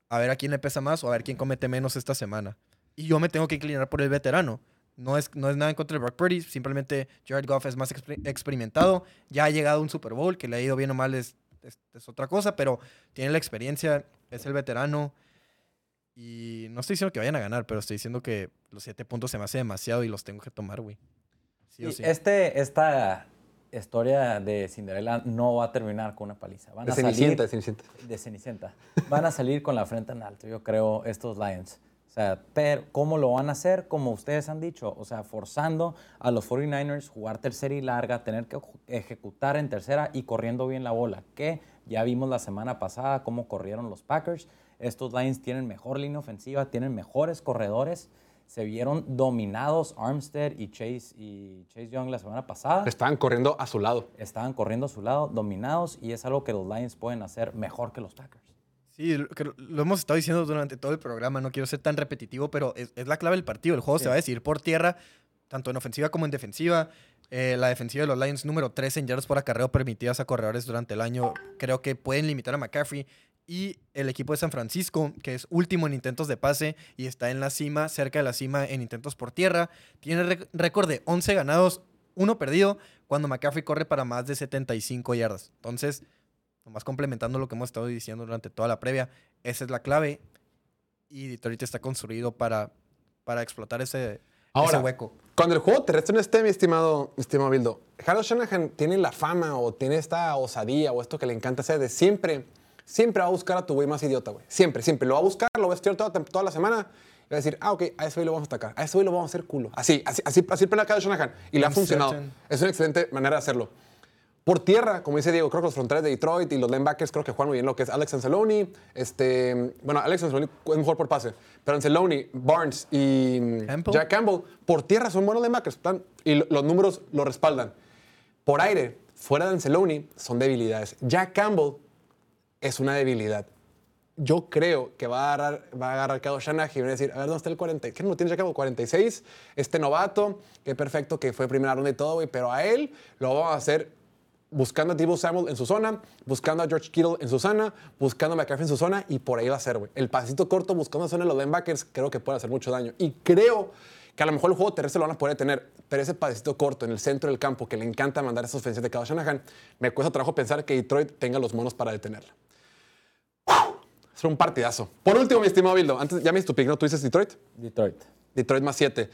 A ver a quién le pesa más o a ver quién comete menos esta semana. Y yo me tengo que inclinar por el veterano. No es, no es nada en contra de Brock Purdy, simplemente Jared Goff es más exper- experimentado. Ya ha llegado a un Super Bowl, que le ha ido bien o mal es, es- es otra cosa, pero tiene la experiencia, es el veterano. Y no estoy diciendo que vayan a ganar, pero estoy diciendo que los siete puntos se me hace demasiado y los tengo que tomar, güey. Sí o Y sí. Este, esta historia de Cinderella no va a terminar con una paliza. Van De a salir Cenicienta, de Cenicienta. de Cenicienta. Van a salir con la frente en alto, yo creo, estos Lions. Sea, pero ¿cómo lo van a hacer? Como ustedes han dicho, o sea, forzando a los 49ers jugar tercera y larga, tener que ejecutar en tercera y corriendo bien la bola, que ya vimos la semana pasada cómo corrieron los Packers. Estos Lions tienen mejor línea ofensiva, tienen mejores corredores. Se vieron dominados Armstead y Chase, y Chase Young la semana pasada Estaban corriendo a su lado. estaban corriendo a su lado, dominados, y es algo que los Lions pueden hacer mejor que los Packers. Sí, lo, hemos estado diciendo durante todo el programa, no quiero ser tan repetitivo, pero es, es la clave del partido. El juego Sí. se va a decidir por tierra, tanto en ofensiva como en defensiva. Eh, la defensiva de los Lions, número 3 en yardas por acarreo permitidas a corredores durante el año, creo que pueden limitar a McCaffrey. Y el equipo de San Francisco, que es último en intentos de pase y está en la cima, cerca de la cima en intentos por tierra, tiene récord de 11 ganados, uno perdido, cuando McCaffrey corre para más de 75 yardas. Entonces, nomás complementando lo que hemos estado diciendo durante toda la previa, esa es la clave. Y Detroit está construido para, para explotar ese, Ahora, ese hueco. Cuando el juego terrestre no esté, mi estimado, mi estimado Bildo, Harold Shanahan tiene la fama o tiene esta osadía o esto que le encanta hacer de siempre, siempre va a buscar a tu güey más idiota, güey. Siempre, siempre. Lo va a buscar, lo va a estudiar toda, toda la semana y va a decir, ah, ok, a ese güey lo vamos a atacar, a ese güey lo vamos a hacer culo. Así, así, así, así planea Harold Shanahan y le ha funcionado. certain. Es una excelente manera de hacerlo. Por tierra, como dice Diego, creo que los fronteras de Detroit y los linebackers creo que juegan muy bien lo que es Alex Anzalone. Este, bueno, Alex Anzalone es mejor por pase, pero Anzalone, Barnes y Campbell. Jack Campbell por tierra son buenos linebackers están- y lo- los números lo respaldan. Por aire, fuera de Anzalone, son debilidades. Jack Campbell es una debilidad. Yo creo que va a agarrar, va a agarrar Kyle Shanahan y va a decir, a ver, ¿dónde está el 40? ¿Qué no tiene Jack Campbell? 46, este novato, qué perfecto que fue primera ronda y todo, güey, pero a él lo vamos a hacer buscando a Divo Samuel en su zona, buscando a George Kittle en su zona, buscando a McCaffrey en su zona y por ahí va a ser, güey. El pasito corto buscando la zona de los linebackers creo que puede hacer mucho daño. Y creo que a lo mejor el juego terrestre lo van a poder tener, pero ese pasito corto en el centro del campo que le encanta mandar esas ofensivas de Kyle Shanahan, me cuesta trabajo pensar que Detroit tenga los monos para detenerla. Será un partidazo. Por último, mi estimado Bildo, antes ya me pick, ¿no? ¿Tú dices Detroit? Detroit. Detroit más 7.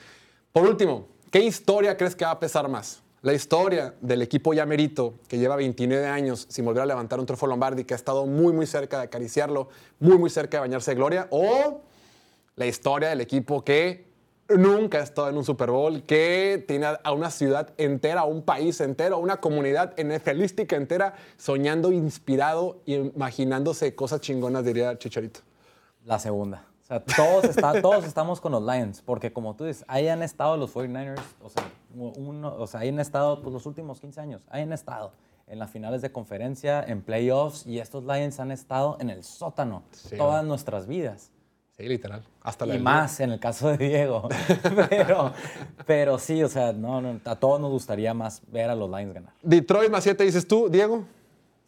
Por último, ¿qué historia crees que va a pesar más? La historia del equipo Yamerito, que lleva 29 años sin volver a levantar un trofeo Lombardi, que ha estado muy, muy cerca de acariciarlo, muy, muy cerca de bañarse de gloria, o la historia del equipo que nunca ha estado en un Super Bowl, que tiene a una ciudad entera, a un país entero, a una comunidad NFLística entera soñando, inspirado y imaginándose cosas chingonas, diría Chicharito. La segunda. O sea, todos, está- todos estamos con los Lions, porque como tú dices, ahí han estado los 49ers, o sea, uno, o sea ahí han estado pues, los últimos 15 años, ahí han estado en las finales de conferencia, en playoffs, y estos Lions han estado en el sótano Sí, todas nuestras vidas. Sí, literal. Hasta la Y más en el caso de Diego. <laughs> pero, pero sí, o sea, no, no, a todos nos gustaría más ver a los Lions ganar. Detroit más 7, dices tú, Diego.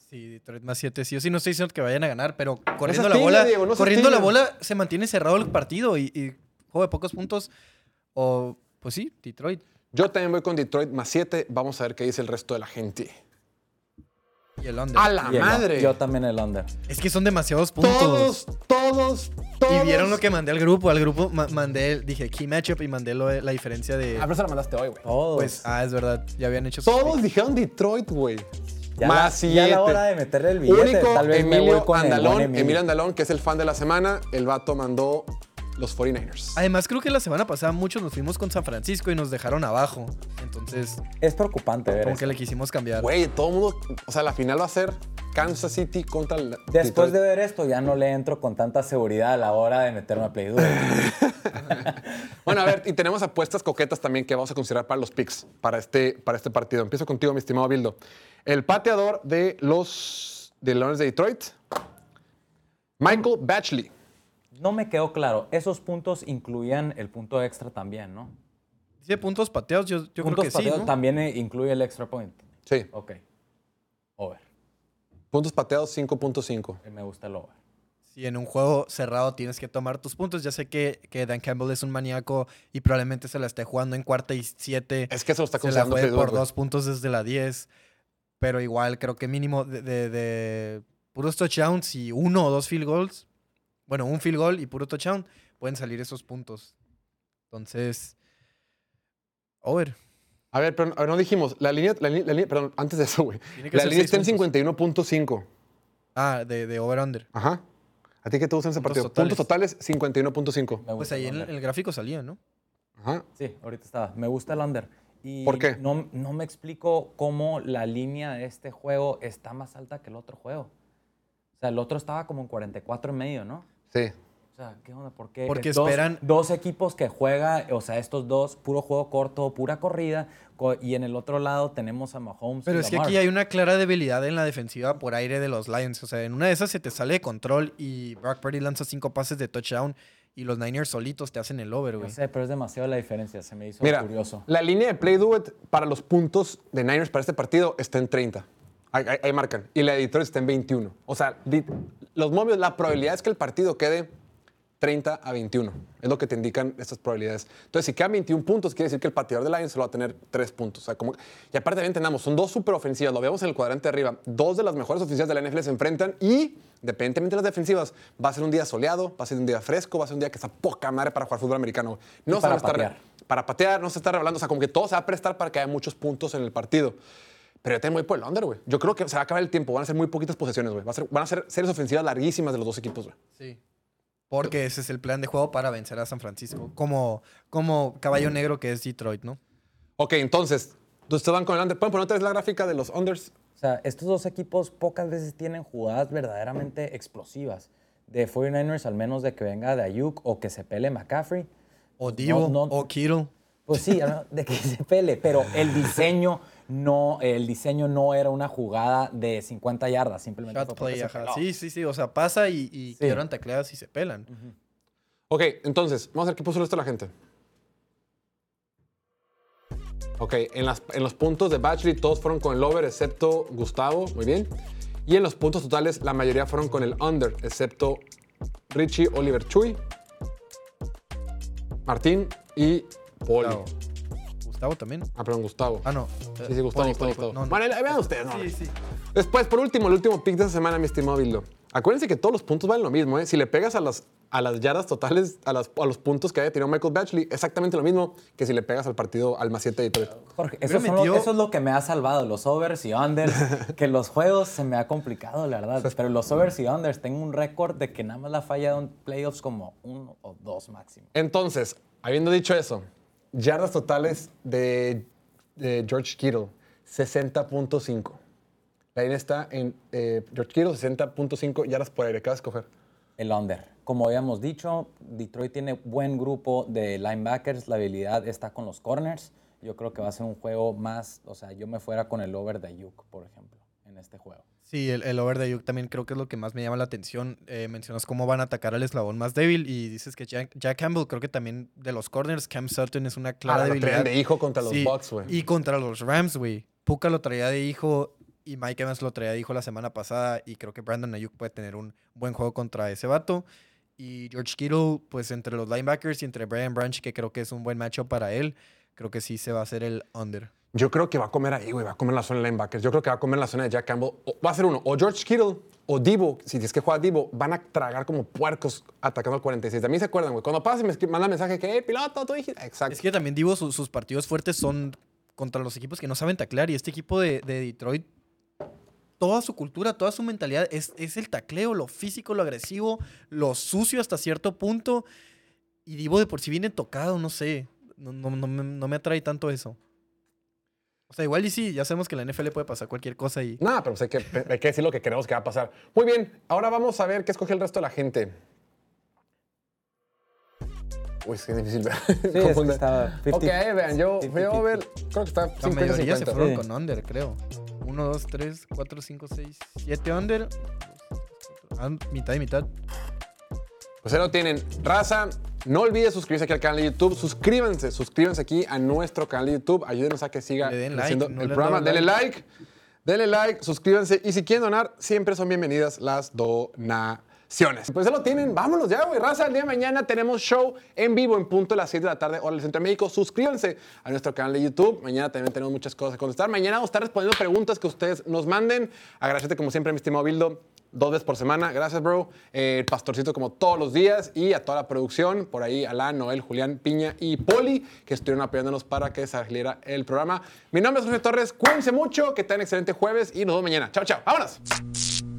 Sí, Detroit más 7. Sí o sí, no estoy diciendo que vayan a ganar, pero corriendo la bola, Diego, no seas corriendo la bola se mantiene cerrado el partido y, y juego de pocos puntos. O, pues sí, Detroit. Yo también voy con Detroit más 7. Vamos a ver qué dice el resto de la gente. Y el under. ¡A la Y el- madre! Yo también el under. Es que son demasiados puntos. todos, todos, todos. Y vieron lo que mandé al grupo. Al grupo ma- mandé, dije key matchup y mandé lo la diferencia de. Ah, pero se la mandaste hoy, güey. Todos. Pues, ah, es verdad. Ya habían hecho Todos dijeron Detroit, güey. Ya, más la, ya la 7. hora de meterle el billete. Único tal vez me Emilio voy con el Andalón, Emilio. Andalón, que es el fan de la semana. El vato mandó los 49ers. Además, creo que la semana pasada muchos nos fuimos con San Francisco y nos dejaron abajo. Entonces, Es preocupante ver como eso. que le quisimos cambiar. Güey, todo el mundo. O sea, la final va a ser Kansas City contra el. Después Detroit. de ver esto, ya no le entro con tanta seguridad a la hora de meterme a Play. <laughs> Bueno, a ver, y tenemos apuestas coquetas también que vamos a considerar para los picks, para este, para este partido. Empiezo contigo, mi estimado Bildo. El pateador de los de Leones de Detroit, Michael Batchley. No me quedó claro. Esos puntos incluían el punto extra también, ¿no? Dice puntos pateados, yo, yo creo puntos que sí, pateados ¿no? también eh, incluye el extra point. Sí, Ok. Over. puntos pateados 5.5. Eh, Me gusta el over. Si en un juego cerrado tienes que tomar tus puntos. Ya sé que, que Dan Campbell es un maníaco y probablemente se la esté jugando en cuarta y siete. Es que se lo está se la Pittsburgh, por dos puntos desde la 10. Pero igual creo que mínimo de, de- de puros touchdowns y uno o dos field goals. bueno, un field goal y puro touchdown, pueden salir esos puntos. Entonces, over. A ver, pero a ver, no dijimos, la línea, la línea- la línea- perdón, antes de eso, güey. Tiene que La línea está en seis puntos. 51.5. Ah, de, de over-under. Ajá. ¿A ti qué te gusta en ese Puntos partido? totales. Puntos totales, 51.5. Me Pues ahí en el gráfico salía, ¿no? Ajá. Sí, ahorita estaba. Me gusta el under. Y ¿Por qué? No, no me explico cómo la línea de este juego está más alta que el otro juego. O sea, el otro estaba como en 44 y medio, ¿no? Sí. O sea, ¿qué onda? ¿Por qué? Porque dos- esperan- Dos equipos que juega, o sea, estos dos, puro juego corto, pura corrida, co- y en el otro lado tenemos a Mahomes Pero y es que aquí hay una clara debilidad en la defensiva por aire de los Lions. O sea, en una de esas se te sale de control y Brock Purdy lanza cinco pases de touchdown y los Niners solitos te hacen el over, No güey. sé, pero es demasiado la diferencia. Se me hizo Mira, curioso. la línea de Play Do It para los puntos de Niners para este partido está en 30. Ahí, ahí- ahí marcan. Y la de Detroit está en 21. O sea, los momios, la probabilidad es que el partido quede 30 a 21. Es lo que te indican estas probabilidades. Entonces, si quedan 21 puntos, quiere decir que el pateador de Lions solo va a tener 3 puntos. O sea, como, y aparte también entendamos, son dos super ofensivas. Lo vemos en el cuadrante de arriba. Dos de las mejores ofensivas de la NFL se enfrentan y, independientemente de las defensivas, va a ser un día soleado, va a ser un día fresco, va a ser un día que está poca madre para jugar fútbol americano. No se van a para estar- patear. para patear, no se está revelando. O sea, como que todo se va a prestar para que haya muchos puntos en el partido. Pero yo también voy por el under, güey. Yo creo que se va a acabar el tiempo. Van a ser muy poquitas posesiones, güey. Va a ser- Van a ser series ofensivas larguísimas de los dos equipos, güey. Sí. Porque ese es el plan de juego para vencer a San Francisco. Como, como caballo negro que es Detroit, ¿no? Ok, entonces, ustedes van con el under. ¿Pueden poner otra vez la gráfica de los unders? O sea, estos dos equipos pocas veces tienen jugadas verdaderamente explosivas. De 49ers, al menos de que venga de Ayuk o que se pele McCaffrey. O Divo, No, no. o Kittle. Pues sí, de que se pele, pero el diseño no, el diseño no era una jugada de 50 yardas, simplemente Shot play, ajá. Sí, sí, sí. O sea, pasa y, y Sí. quedaron tacleadas y se pelan. Ok, entonces, vamos a ver qué puso esto la gente. Ok, en, las- en los puntos de Batchley todos fueron con el over, excepto Gustavo, muy bien. Y en los puntos totales, la mayoría fueron con el under, excepto Richie, Oliver Chuy, Martín y Poli. Gustavo. Gustavo también. Ah, perdón, Gustavo. Ah, no. Sí, sí, Gustavo, Gustavo, Gustavo. No, no. Bueno, vean ustedes, ¿no? Sí, sí. Después, por último, el último pick de esta semana, mi estimado Bildo. Acuérdense que todos los puntos valen lo mismo, ¿eh? Si le pegas a las, a las yardas totales, a, las- a los puntos que haya tenido Michael Batchley, exactamente lo mismo que si le pegas al partido al más 7 de Detroit. Jorge, eso, son lo- metido- eso es lo que me ha salvado, los overs y unders, <laughs> que los juegos se me ha complicado, la verdad. Pero los overs y unders, tengo un récord de que nada más la ha fallado en playoffs como uno o dos máximo. Entonces, habiendo dicho eso, yardas totales de, de George Kittle, 60.5. La línea está en eh, George Kittle, 60.5 yardas por aire. ¿Qué vas a escoger? El under. Como habíamos dicho, Detroit tiene buen grupo de linebackers, la habilidad está con los corners. Yo creo que va a ser un juego más, o sea, yo me fuera con el over de Ayuk, por ejemplo, en este juego. Sí, el, el over de Ayuk también creo que es lo que más me llama la atención. Eh, mencionas cómo van a atacar al eslabón más débil y dices que Jack, Jack Campbell creo que también de los corners, Cam Sutton es una clara Ah, lo debilidad. traían de hijo contra los Sí, Bucks, güey. Y contra los Rams, güey. Puka lo traía de hijo y Mike Evans lo traía de hijo la semana pasada y creo que Brandon Ayuk puede tener un buen juego contra ese vato. Y George Kittle, pues entre los linebackers y entre Brian Branch, que creo que es un buen matchup para él, creo que sí se va a hacer el under. Yo creo que va a comer ahí, güey. Va a comer la zona de linebackers. Yo creo que va a comer la zona de Jack Campbell. Va a ser uno. O George Kittle o Divo, si es que juega Divo, van a tragar como puercos atacando al 46. De mí se acuerdan, güey. Cuando pasa y me manda mensaje que, hey, piloto, tú dijiste. Exacto. Es que también Divo, su- sus partidos fuertes son contra los equipos que no saben taclear. Y este equipo de, de Detroit, toda su cultura, toda su mentalidad es, el tacleo, lo físico, lo agresivo, lo sucio hasta cierto punto. Y Divo de por sí viene tocado, no sé. No me atrae tanto eso. O sea, igual y sí, ya sabemos que en la NFL puede pasar cualquier cosa y... Nada, pero pues hay que, hay que decir lo que queremos que va a pasar. Muy bien, ahora vamos a ver qué escoge el resto de la gente. Uy, es que es difícil ver. Sí, es que Confunde. está 50, ok, ahí vean, yo 50, fui a ver, creo que está La mayoría se 50-50. fueron Sí. con under, creo. 1, 2, 3, 4, 5, 6, 7 under. Ah, mitad y mitad. Pues ahí lo tienen. Raza, no olvides suscribirse aquí al canal de YouTube. Suscríbanse, suscríbanse aquí a nuestro canal de YouTube. Ayúdenos a que siga Le den like, creciendo no el le han programa. dado Denle like, denle like, suscríbanse. Y si quieren donar, siempre son bienvenidas las donaciones. Pues ya lo tienen. Vámonos ya, güey. Raza, el día de mañana tenemos show en vivo en punto a las 7 de la tarde, hora del Centro de México. Suscríbanse a nuestro canal de YouTube. Mañana también tenemos muchas cosas que contestar. Mañana vamos a estar respondiendo preguntas que ustedes nos manden. Agradecerte como siempre, mi estimado Bildo. Dos veces por semana. Gracias, bro. Eh, el pastorcito como todos los días y a toda la producción. Por ahí, Alan, Noel, Julián, Piña y Poli, que estuvieron apoyándonos para que saliera el programa. Mi nombre es Jorge Torres. Cuídense mucho, que tengan excelente jueves y nos vemos mañana. Chao, chao. ¡Vámonos!